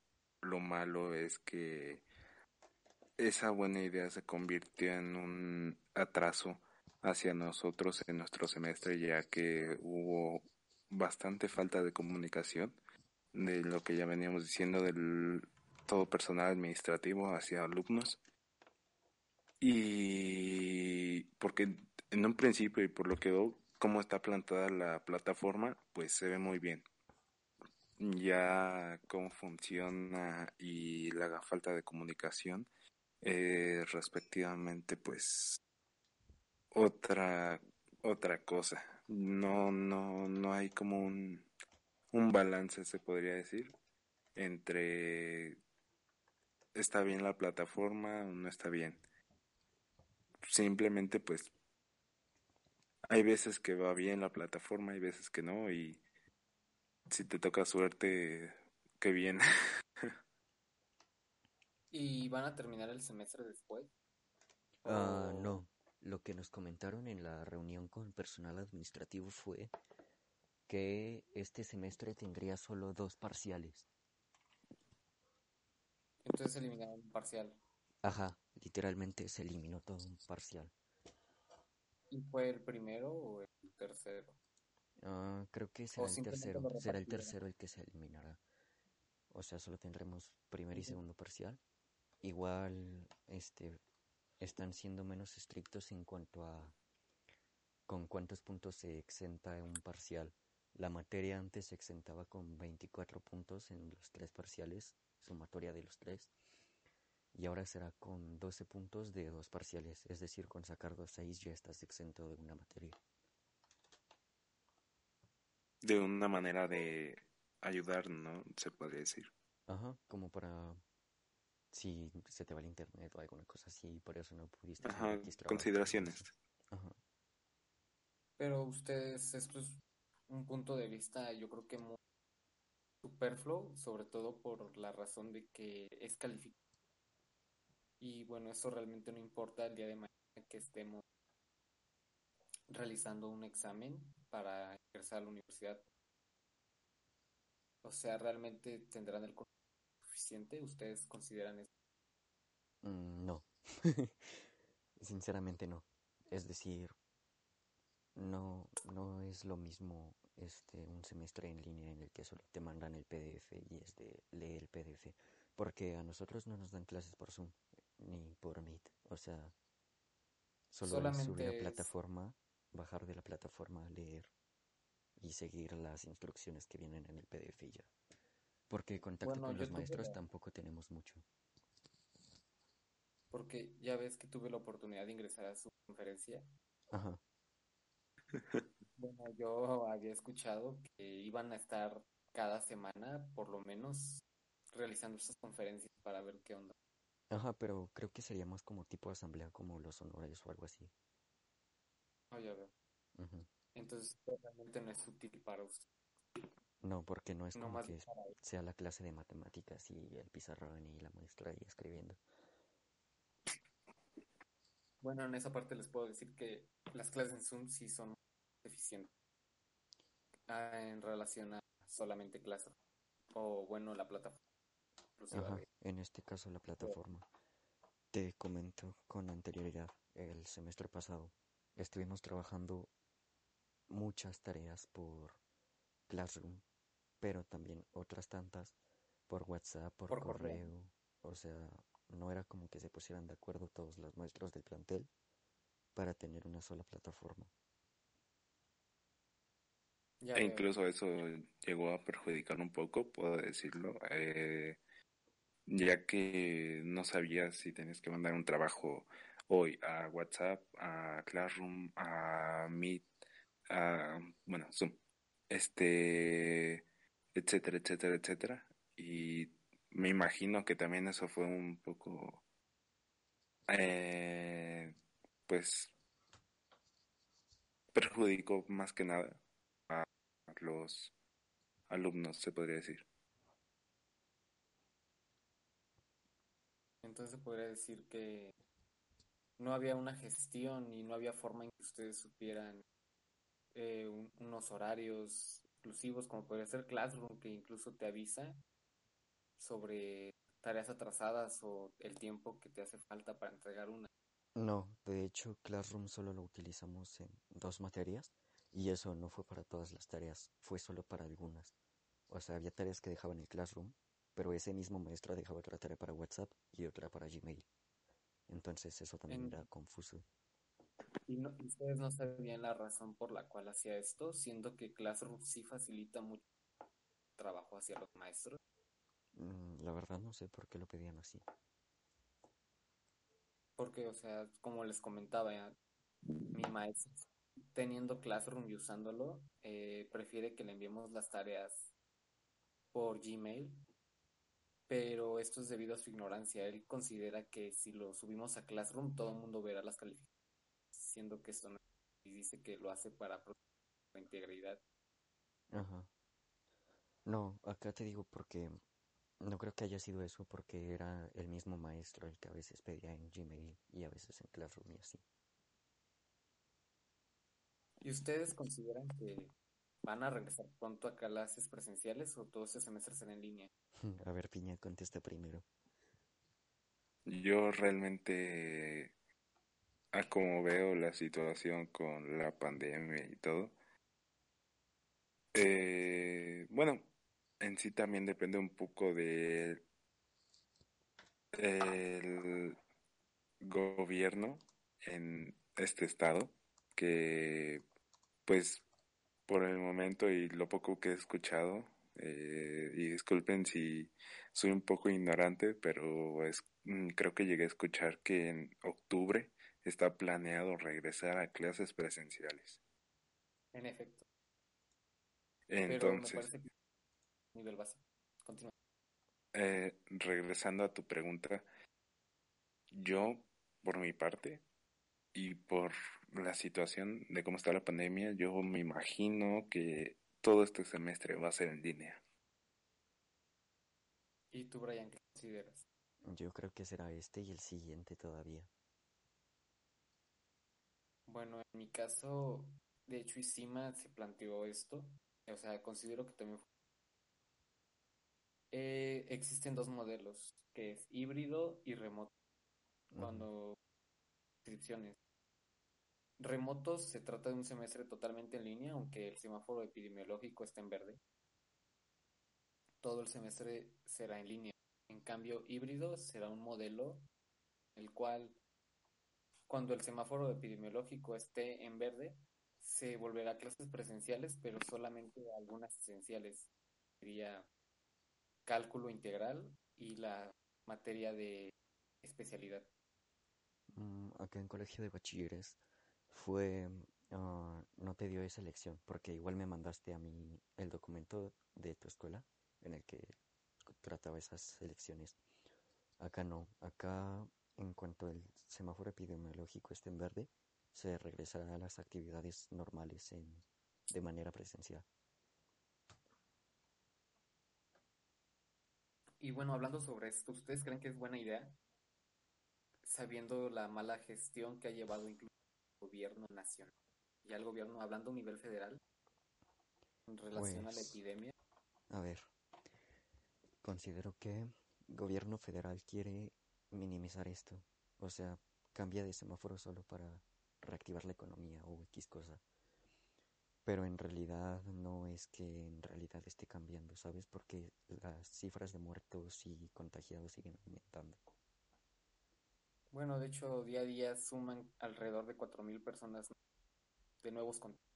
lo malo es que esa buena idea se convirtió en un atraso hacia nosotros en nuestro semestre ya que hubo bastante falta de comunicación de lo que ya veníamos diciendo del todo personal administrativo hacia alumnos y porque en un principio y por lo que veo cómo está plantada la plataforma, pues se ve muy bien. Ya cómo funciona y la falta de comunicación, eh, respectivamente, pues otra otra cosa. No no no hay como un un balance se podría decir entre está bien la plataforma o no está bien simplemente pues hay veces que va bien la plataforma, hay veces que no y si te toca suerte, qué bien. ¿Y van a terminar el semestre después? Ah, ¿O- no. Lo que nos comentaron en la reunión con personal administrativo fue que este semestre tendría solo dos parciales. Entonces eliminaron un parcial. Ajá, literalmente se eliminó todo un parcial. ¿Y fue el primero o el tercero? Ah, creo que será el tercero. Será el tercero el que se eliminará. O sea, solo tendremos primer y segundo parcial. Igual, este, están siendo menos estrictos en cuanto a con cuántos puntos se exenta un parcial. La materia antes se exentaba con 24 puntos en los tres parciales, sumatoria de los tres. Y ahora será con 12 puntos de dos parciales. Es decir, con sacar dos seis ya estás exento de una materia. De una manera de ayudar, ¿no? Se podría decir. Ajá, como para si se te va el internet o alguna cosa así, por eso no pudiste hacer Ajá, consideraciones. Ajá. Pero ustedes, esto es un punto de vista, yo creo que muy superfluo, sobre todo por la razón de que es calificado. Y bueno, eso realmente no importa el día de mañana que estemos realizando un examen para ingresar a la universidad. O sea, ¿realmente tendrán el conocimiento suficiente? ¿Ustedes consideran eso? Mm, no. Sinceramente no. Es decir, no, no es lo mismo este un semestre en línea en el que solo te mandan el PDF y es de leer el PDF. Porque a nosotros no nos dan clases por Zoom ni por Meet. O sea, solo Solamente es- plataforma, bajar de la plataforma, leer y seguir las instrucciones que vienen en el PDF y ya. Porque contacto Bueno, con los maestros la- tampoco tenemos mucho. Porque ya ves que tuve la oportunidad de ingresar a su conferencia. Ajá. Bueno, yo había escuchado que iban a estar cada semana, por lo menos, realizando estas conferencias para ver qué onda. Ajá, pero creo que sería más como tipo asamblea, como los honores o algo así. Ah, ya veo. Entonces, realmente no es útil para usted. No, porque no es No como que sea la clase de matemáticas y el pizarrón y la maestra ahí escribiendo. Bueno, en esa parte les puedo decir que las clases en Zoom sí son eficientes ah, en relación a solamente clases. O bueno, la plataforma. Ajá, de- en este caso la plataforma. Te comento con anterioridad, el semestre pasado estuvimos trabajando muchas tareas por Classroom, pero también otras tantas por WhatsApp, por, Por correo. correo. O sea, no era como que se pusieran de acuerdo todos los maestros del plantel para tener una sola plataforma. Ya E incluso eso llegó a perjudicar un poco, puedo decirlo, eh, ya que no sabías si tenías que mandar un trabajo hoy a WhatsApp, a Classroom, a Meet, a, bueno, Zoom, este, etcétera, etcétera, etcétera. Y me imagino que también eso fue un poco, eh, pues, perjudicó más que nada a los alumnos, se podría decir. Entonces podría decir que no había una gestión y no había forma en que ustedes supieran eh, un- unos horarios exclusivos, como podría ser Classroom, que incluso te avisa sobre tareas atrasadas o el tiempo que te hace falta para entregar una. No, de hecho Classroom solo lo utilizamos en dos materias y eso no fue para todas las tareas, fue solo para algunas. O sea, había tareas que dejaban el Classroom, pero ese mismo maestro dejaba otra tarea para WhatsApp y otra para Gmail. Entonces eso también En- era confuso. Y, no- ustedes no sabían la razón por la cual hacía esto, siendo que Classroom sí facilita mucho trabajo hacia los maestros. Mm, La verdad no sé por qué lo pedían así. Porque, o sea, como les comentaba, mi maestro, teniendo Classroom y usándolo, eh, prefiere que le enviemos las tareas por Gmail, pero esto es debido a su ignorancia. Él considera que si lo subimos a Classroom, todo el mundo verá las calificaciones, siendo que esto no y dice que lo hace para proteger la integridad. Ajá. No, acá te digo porque no creo que haya sido eso porque era el mismo maestro el que a veces pedía en Gmail y a veces en Classroom y así. ¿Y ustedes consideran que van a regresar pronto a clases presenciales o todo este semestre será en línea? A ver, Piña, contesta primero. Yo realmente, a como veo la situación con la pandemia y todo, eh, bueno, en sí también depende un poco de el gobierno en este estado, que pues por el momento y lo poco que he escuchado, eh, y disculpen si soy un poco ignorante, pero es, mm, creo que llegué a escuchar que en octubre está planeado regresar a clases presenciales. En efecto. Pero me Entonces, parece que nivel base. Continúa. eh, regresando a tu pregunta, yo, por mi parte, y por la situación de cómo está la pandemia, yo me imagino que todo este semestre va a ser en línea. ¿Y tú, Brian, qué consideras? Yo creo que será este y el siguiente todavía. Bueno, en mi caso, de hecho, Isima se planteó esto. O sea, considero que también fue- Eh, existen dos modelos, que es híbrido y remoto. Cuando inscripciones. Remotos se trata de un semestre totalmente en línea, aunque el semáforo epidemiológico está en verde. Todo el semestre será en línea. En cambio, híbrido será un modelo el cual, cuando el semáforo epidemiológico esté en verde, se volverá a clases presenciales, pero solamente algunas esenciales. Sería cálculo integral y la materia de especialidad. Mm, acá en colegio de bachilleres fue, ah, no te dio esa elección, porque igual me mandaste a mí el documento de tu escuela en el que trataba esas elecciones. Acá no, acá en cuanto el semáforo epidemiológico esté en verde, se regresará a las actividades normales en, de manera presencial. Y bueno, hablando sobre esto, ¿ustedes creen que es buena idea? Sabiendo la mala gestión que ha llevado incluso gobierno nacional y al gobierno, hablando a nivel federal, en relación a la Pues- epidemia. A ver, considero que gobierno federal quiere minimizar esto, o sea, cambia de semáforo solo para reactivar la economía o X cosa. Pero en realidad no es que en realidad esté cambiando, ¿sabes? Porque las cifras de muertos y contagiados siguen aumentando. Bueno, de hecho, día a día suman alrededor de 4.000 personas de nuevos contagios.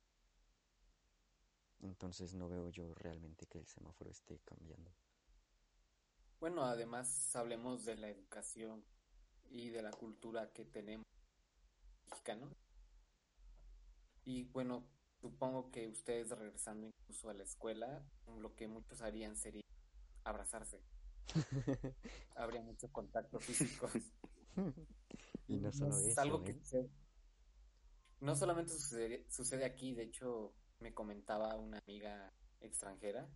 Entonces no veo yo realmente que el semáforo esté cambiando. Bueno, además hablemos de la educación y de la cultura que tenemos mexicano. Y bueno, supongo que ustedes regresando incluso a la escuela, lo que muchos harían sería abrazarse. Habría mucho contacto físico. Y no solo es eso, algo que ¿eh? sucede. No solamente sucede, sucede aquí, de hecho, me comentaba una amiga extranjera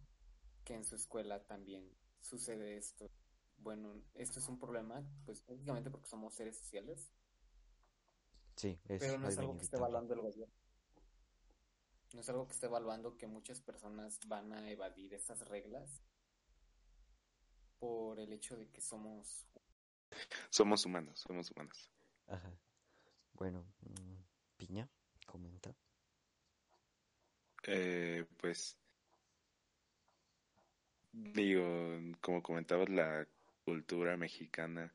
que en su escuela también sucede esto. Bueno, esto es un problema, pues prácticamente porque somos seres sociales, Sí, es pero no es algo que esté evaluando el gobierno. No es algo que esté evaluando que muchas personas van a evadir esas reglas por el hecho de que somos Somos humanos, somos humanos. Ajá. Bueno, mm, Piña, comenta. Eh, pues digo, como comentabas, la cultura mexicana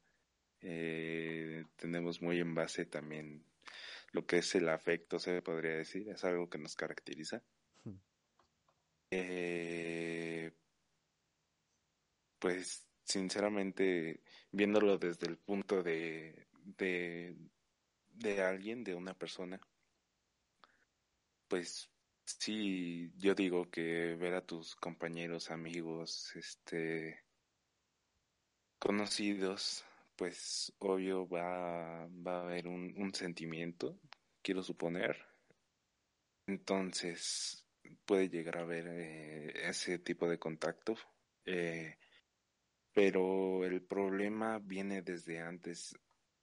eh, tenemos muy en base también lo que es el afecto, se podría decir, es algo que nos caracteriza. Eh, pues sinceramente, viéndolo desde el punto de, de, de alguien, de una persona, pues sí, yo digo que ver a tus compañeros, amigos, este, conocidos, pues obvio va, va a haber un, sentimiento, quiero suponer. Entonces, puede llegar a haber eh, ese tipo de contacto. Eh, pero el problema viene desde antes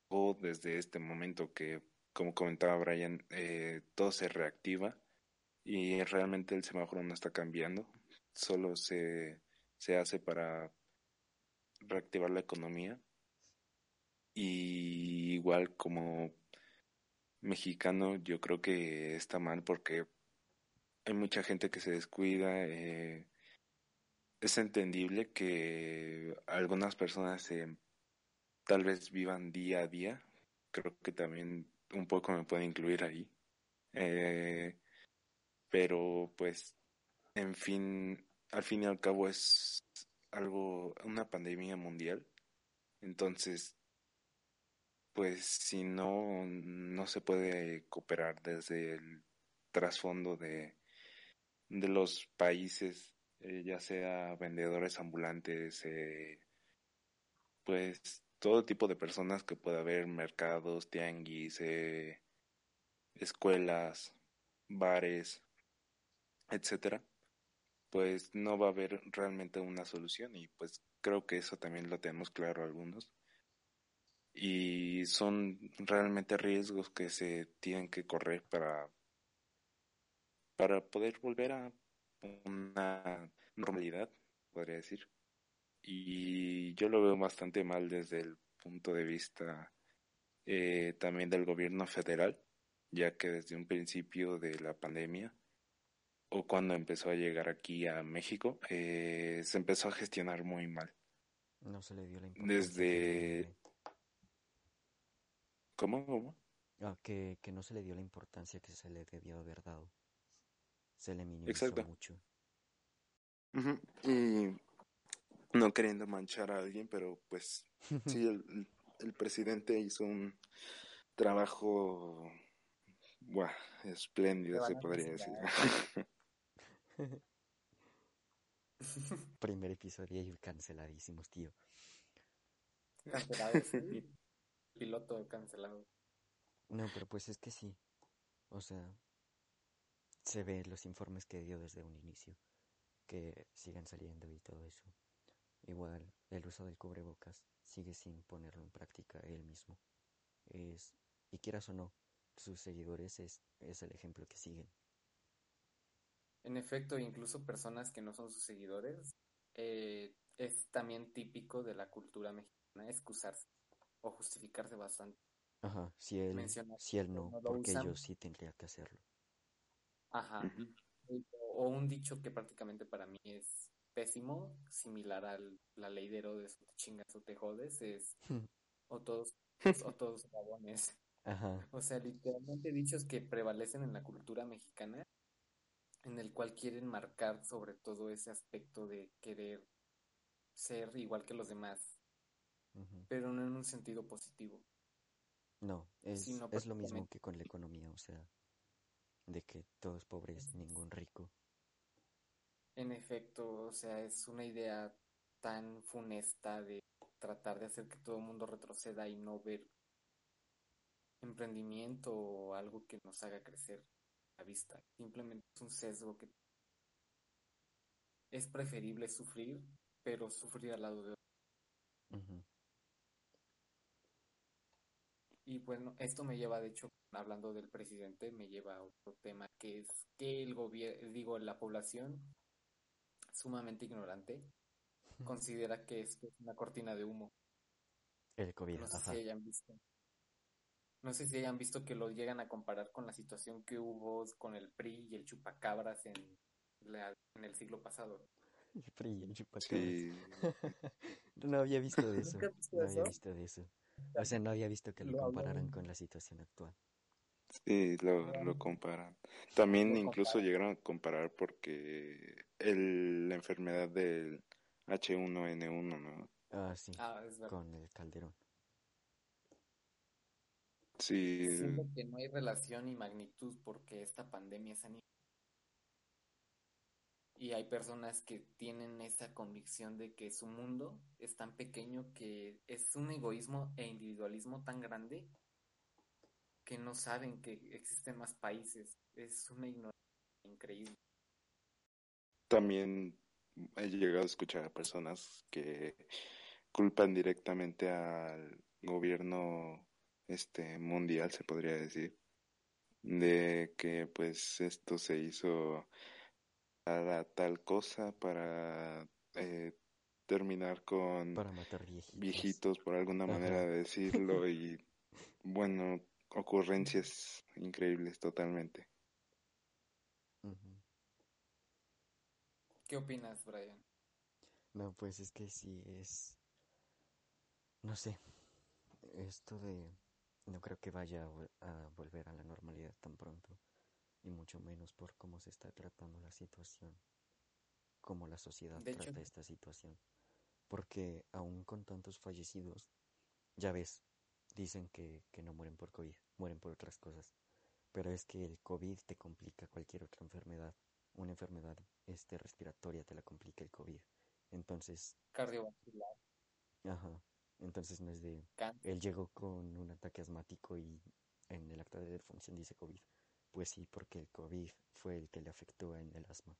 o desde este momento que, como comentaba Brian, eh, todo se reactiva y realmente el semáforo no está cambiando, solo se, se hace para reactivar la economía. Y igual como mexicano, yo creo que está mal porque hay mucha gente que se descuida. Eh, es entendible que algunas personas eh, tal vez vivan día a día. Creo que también un poco me puede incluir ahí. Eh, pero pues, en fin, al fin y al cabo es algo, una pandemia mundial. Entonces, pues si no, no se puede cooperar desde el trasfondo de, de los países, eh, ya sea vendedores ambulantes, eh, pues todo tipo de personas que pueda haber, mercados, tianguis, eh, escuelas, bares, etcétera, pues no va a haber realmente una solución y pues creo que eso también lo tenemos claro algunos. Y son realmente riesgos que se tienen que correr para para poder volver a una normalidad, podría decir. Y yo lo veo bastante mal desde el punto de vista eh, también del gobierno federal, ya que desde un principio de la pandemia o cuando empezó a llegar aquí a México, eh, se empezó a gestionar muy mal. No se le dio la importancia. Desde... ¿Cómo? ¿Cómo? Ah, que, que no se le dio la importancia que se le debió haber dado. Se le minimizó Exacto. mucho. Y no queriendo manchar a alguien, pero pues sí, el, el presidente hizo un trabajo buah, espléndido, se podría decir. Primer episodio y canceladísimos, tío. Cancelado, sí. Piloto cancelado. No, pero pues es que sí. O sea, se ve los informes que dio desde un inicio, que siguen saliendo y todo eso. Igual, el uso del cubrebocas sigue sin ponerlo en práctica él mismo. Es, y quieras o no, sus seguidores es, es el ejemplo que siguen. En efecto, incluso personas que no son sus seguidores, eh, es también típico de la cultura mexicana excusarse o justificarse bastante. Ajá, si él, Mencionar si él no, porque usan. yo sí tendría que hacerlo. Ajá. O un dicho que prácticamente para mí es pésimo, similar a la ley de Herodes, o te chingas o te jodes, es o todos o todos rabones. Ajá, O sea, literalmente dichos que prevalecen en la cultura mexicana, en el cual quieren marcar sobre todo ese aspecto de querer ser igual que los demás, pero no en un sentido positivo. No, es, es lo mismo que con la economía, o sea, de que todos pobres, ningún rico. En efecto, o sea, es una idea tan funesta de tratar de hacer que todo el mundo retroceda y no ver emprendimiento o algo que nos haga crecer a vista. Simplemente es un sesgo que es preferible sufrir, pero sufrir al lado de otro. Ujú. Y bueno, esto me lleva, de hecho, hablando del presidente, me lleva a otro tema que es que el gobierno, digo, la población sumamente ignorante considera que esto es una cortina de humo. El COVID, No sé ajá. si hayan visto. No sé si hayan visto que lo llegan a comparar con la situación que hubo con el PRI y el chupacabras en, la- en el siglo pasado. El PRI y el chupacabras. Sí, No había visto de eso. ¿Nunca has visto No había visto de eso. O sea, no había visto que lo Lo compararan con la situación actual. sí, lo, lo comparan. También Lo incluso comparan. llegaron a comparar porque el, la enfermedad del H1N1, ¿no? Ah, sí, Ah, es verdad. con el Calderón. Sí, Siento que no hay relación ni magnitud porque esta pandemia es a nivel. Y hay personas que tienen esa convicción de que su mundo es tan pequeño que es un egoísmo e individualismo tan grande que no saben que existen más países. Es una ignorancia increíble. también he llegado a escuchar a personas que culpan directamente al gobierno este mundial, se podría decir, de que pues esto se hizo para tal cosa, para eh, terminar con Para matar viejitos. viejitos, por alguna Ajá. manera de decirlo, y bueno, ocurrencias increíbles totalmente. ¿Qué opinas, Brian? No, pues es que sí es... No sé. Esto de... No creo que vaya a volver a la normalidad tan pronto. Y mucho menos por cómo se está tratando la situación. Cómo la sociedad De hecho- trata esta situación. Porque aún con tantos fallecidos, ya ves, dicen que, que no mueren por COVID, mueren por otras cosas. Pero es que el COVID te complica cualquier otra enfermedad. Una enfermedad este, respiratoria te la complica el COVID. Entonces, Cardiovascular, Ajá. Entonces no es de... cáncer. Él llegó con un ataque asmático y en el acta de defunción dice COVID. Pues sí, porque el COVID fue el que le afectó en el asma.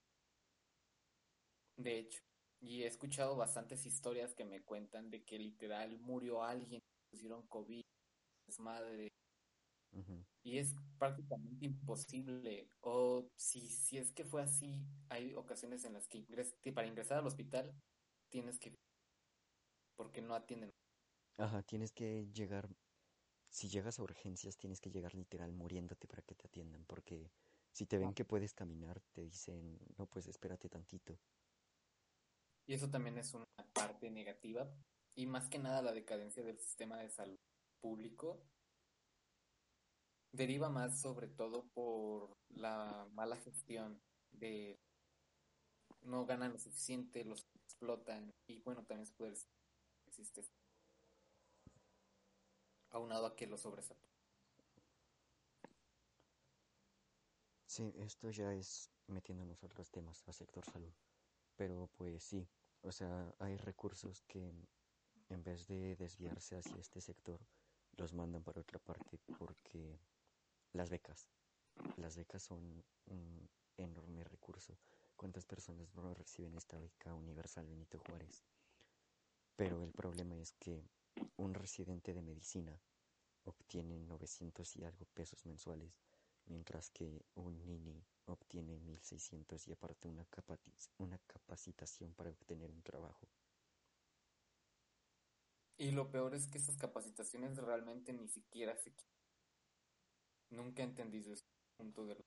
De hecho, y he escuchado bastantes historias que me cuentan de que literal murió alguien, pusieron COVID, desmadre, Ujú. y es prácticamente imposible. O si, si es que fue así, hay ocasiones en las que ingres- para ingresar al hospital tienes que, porque no atienden. Ajá, tienes que llegar... Si llegas a urgencias, tienes que llegar literal muriéndote para que te atiendan. Porque si te ven que puedes caminar, te dicen, no, pues espérate tantito. Y eso también es una parte negativa. Y más que nada la decadencia del sistema de salud público deriva más sobre todo por la mala gestión de no ganan lo suficiente, los explotan y bueno, también se puede decir que existe aunado a que los sobresaturan. Sí, esto ya es metiéndonos a otros temas, a sector salud. Pero pues sí, o sea, hay recursos que en vez de desviarse hacia este sector, los mandan para otra parte porque las becas, las becas son un enorme recurso. ¿Cuántas personas no reciben esta beca universal Benito Juárez? Pero el problema es que un residente de medicina obtiene 900 y algo pesos mensuales, mientras que un nini obtiene 1600 y aparte una, capacitación para obtener un trabajo. Y lo peor es que esas capacitaciones realmente ni siquiera se Nunca he entendido ese punto de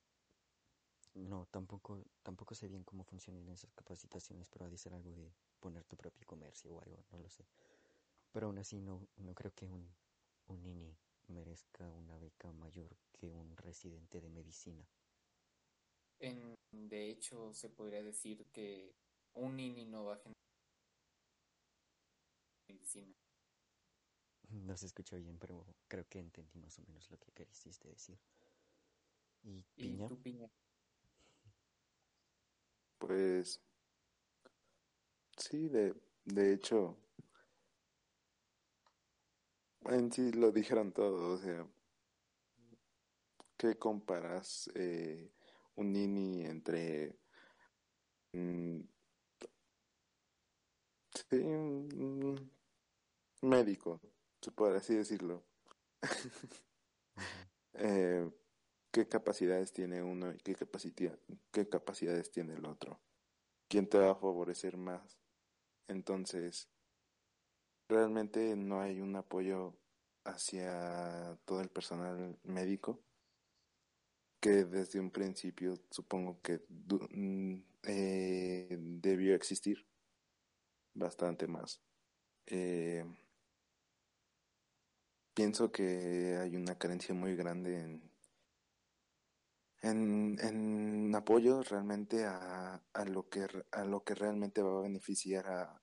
No, tampoco, tampoco sé bien cómo funcionan esas capacitaciones, pero ha de ser algo de poner tu propio comercio o algo, no lo sé. Pero aún así no, no creo que un, un nini merezca una beca mayor que un residente de medicina. En, de hecho, se podría decir que un nini no va a generar medicina. No se escucha bien, pero creo que entendí más o menos lo que quisiste decir. ¿Y Y piña? tu piña, Pues sí, de, de hecho, en sí lo dijeron todo, o sea, ¿qué comparas eh, un nini entre mm, sí, un un médico, puede así decirlo? Eh, ¿qué capacidades tiene uno y qué capacidad, qué capacidades tiene el otro? ¿Quién te va a favorecer más? Entonces, realmente no hay un apoyo hacia todo el personal médico que desde un principio supongo que mm, eh, debió existir bastante más. Eh, pienso que hay una carencia muy grande en, en, en apoyo realmente a, a lo que, a lo que realmente va a beneficiar a,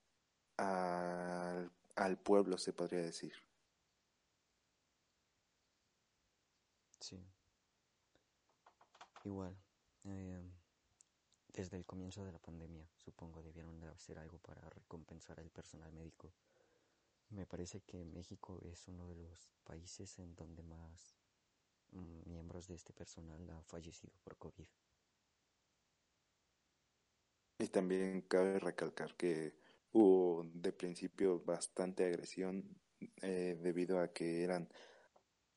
al- al pueblo, se podría decir. Sí. Igual, eh, desde el comienzo de la pandemia, supongo debieron de hacer algo para recompensar al personal médico. Me parece que México es uno de los países en donde más mm, miembros de este personal han fallecido por COVID. Y también cabe recalcar que hubo de principio bastante agresión eh, debido a que eran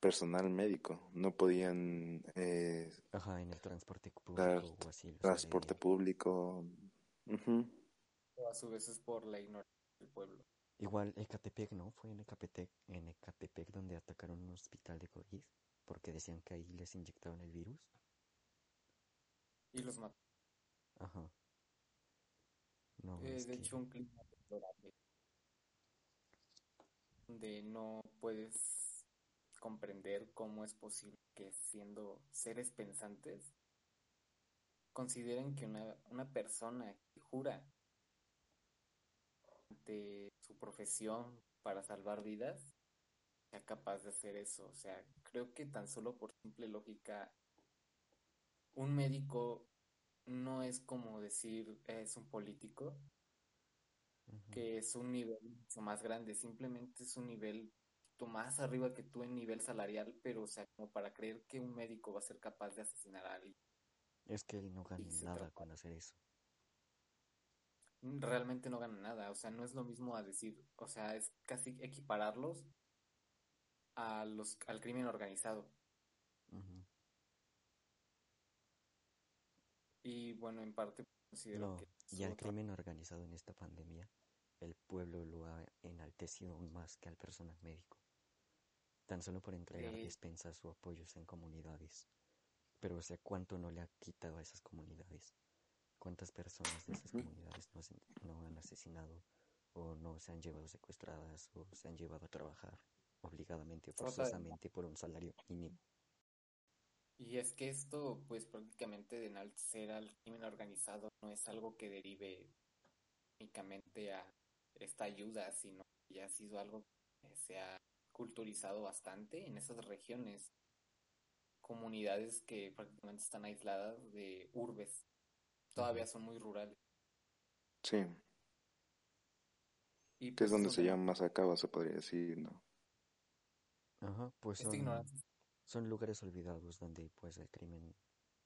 personal médico, no podían eh, Ajá, en el transporte dar público o así. transporte público. O a su vez es por la ignorancia del pueblo. Igual Ecatepec, ¿no? Fue en Ecatepec, en Ecatepec donde atacaron un hospital de COVID porque decían que ahí les inyectaban el virus. Y los mató. Ajá. No, Eh, es de que hecho, un clima deplorable. Donde no puedes comprender cómo es posible que siendo seres pensantes consideren que una, una persona que jura ante su profesión para salvar vidas sea capaz de hacer eso. O sea, creo que tan solo por simple lógica, un médico no es como decir es un político, que es un nivel mucho más grande, simplemente es un nivel más arriba que tú en nivel salarial, pero o sea, como para creer que un médico va a ser capaz de asesinar a alguien. es que él no gana nada con hacer eso. realmente no ganan nada, o sea, no es lo mismo a decir, o sea, es casi equipararlos a los, al crimen organizado. Y bueno, en parte considero No, que y al crimen organizado en esta pandemia, el pueblo lo ha enaltecido aún más que al personal médico. Tan solo por entregar Sí. despensas o apoyos en comunidades. Pero, o sea, ¿cuánto no le ha quitado a esas comunidades? ¿Cuántas personas de esas comunidades no, se- no han asesinado o no se han llevado secuestradas o se han llevado a trabajar obligadamente o forzosamente por un salario mínimo? Y es que esto, pues prácticamente de enaltecer al crimen organizado no es algo que derive únicamente a esta ayuda, sino que ya ha sido algo que se ha culturizado bastante en esas regiones, comunidades que prácticamente están aisladas de urbes, todavía son muy rurales. Sí, Y que pues es donde se llama más acaba, se podría decir, ¿no? Ajá, pues son, son lugares olvidados donde pues el crimen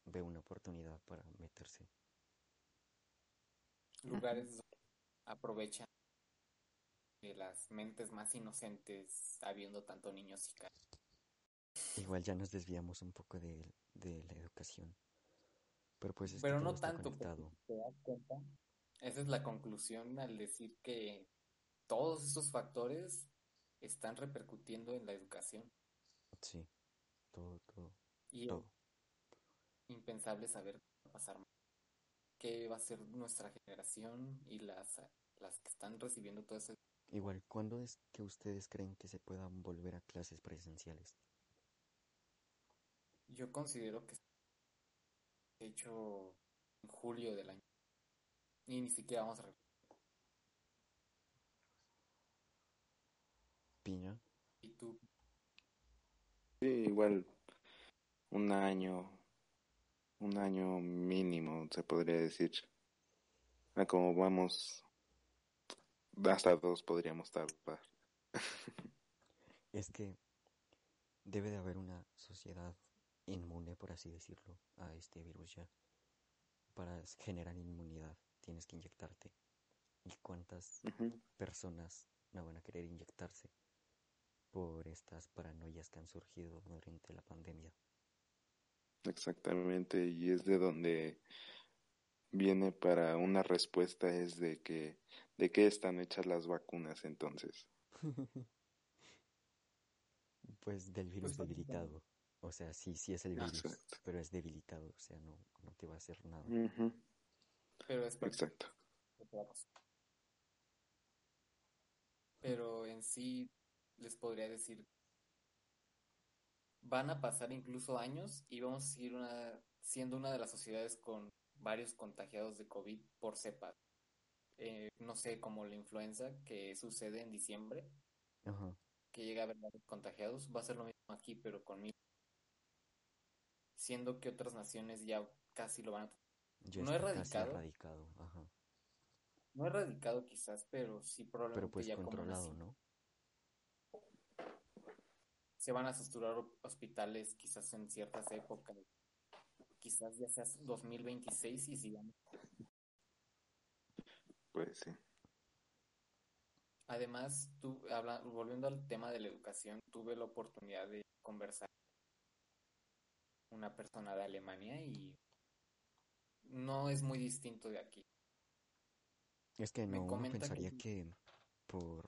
ve una oportunidad para meterse. lugares donde aprovechan de las mentes más inocentes, habiendo tanto niños sicarios. Igual ya nos desviamos un poco de, de la educación. Pero pues es Pero no tanto, te das cuenta, esa es la conclusión al decir que todos estos factores están repercutiendo en la educación Sí, todo, todo, y todo. impensable saber qué va a pasar, qué va a ser nuestra generación y las, las que están recibiendo todo ese Igual, ¿cuándo es que ustedes creen que se puedan volver a clases presenciales? Yo considero que de hecho en julio del año y ni siquiera vamos a Piña, y tú Sí, igual un año, un año mínimo, se podría decir. A como vamos, hasta dos podríamos tardar. es que debe de haber una sociedad inmune, por así decirlo, a este virus ya. Para generar inmunidad tienes que inyectarte. ¿Y cuántas personas no van a querer inyectarse por estas paranoias que han surgido durante la pandemia? Exactamente, y es de donde viene para una respuesta es de que de qué están hechas las vacunas entonces. Pues del virus prácticamente. debilitado. O sea, sí, sí es el virus, Exacto. pero es debilitado, o sea, no, no te va a hacer nada. Pero es Exacto. Pero en sí les podría decir, van a pasar incluso años y vamos a seguir una, siendo una de las sociedades con varios contagiados de COVID por cepas. Eh, no sé, como la influenza que sucede en diciembre, Ajá. que llega a haber contagiados, va a ser lo mismo aquí, pero conmigo. Siendo que otras naciones ya casi lo van a... Ya No erradicado. erradicado, ajá. No erradicado quizás, pero sí Pero probablemente pues ya controlado. ¿no? se van a susturar ho- hospitales quizás en ciertas épocas, quizás ya sea 2026 y sigamos. Pues sí. Además, tú, habla- volviendo al tema de la educación, tuve la oportunidad de conversar con una persona de Alemania y no es muy distinto de aquí. Es que Me no, uno pensaría que- que por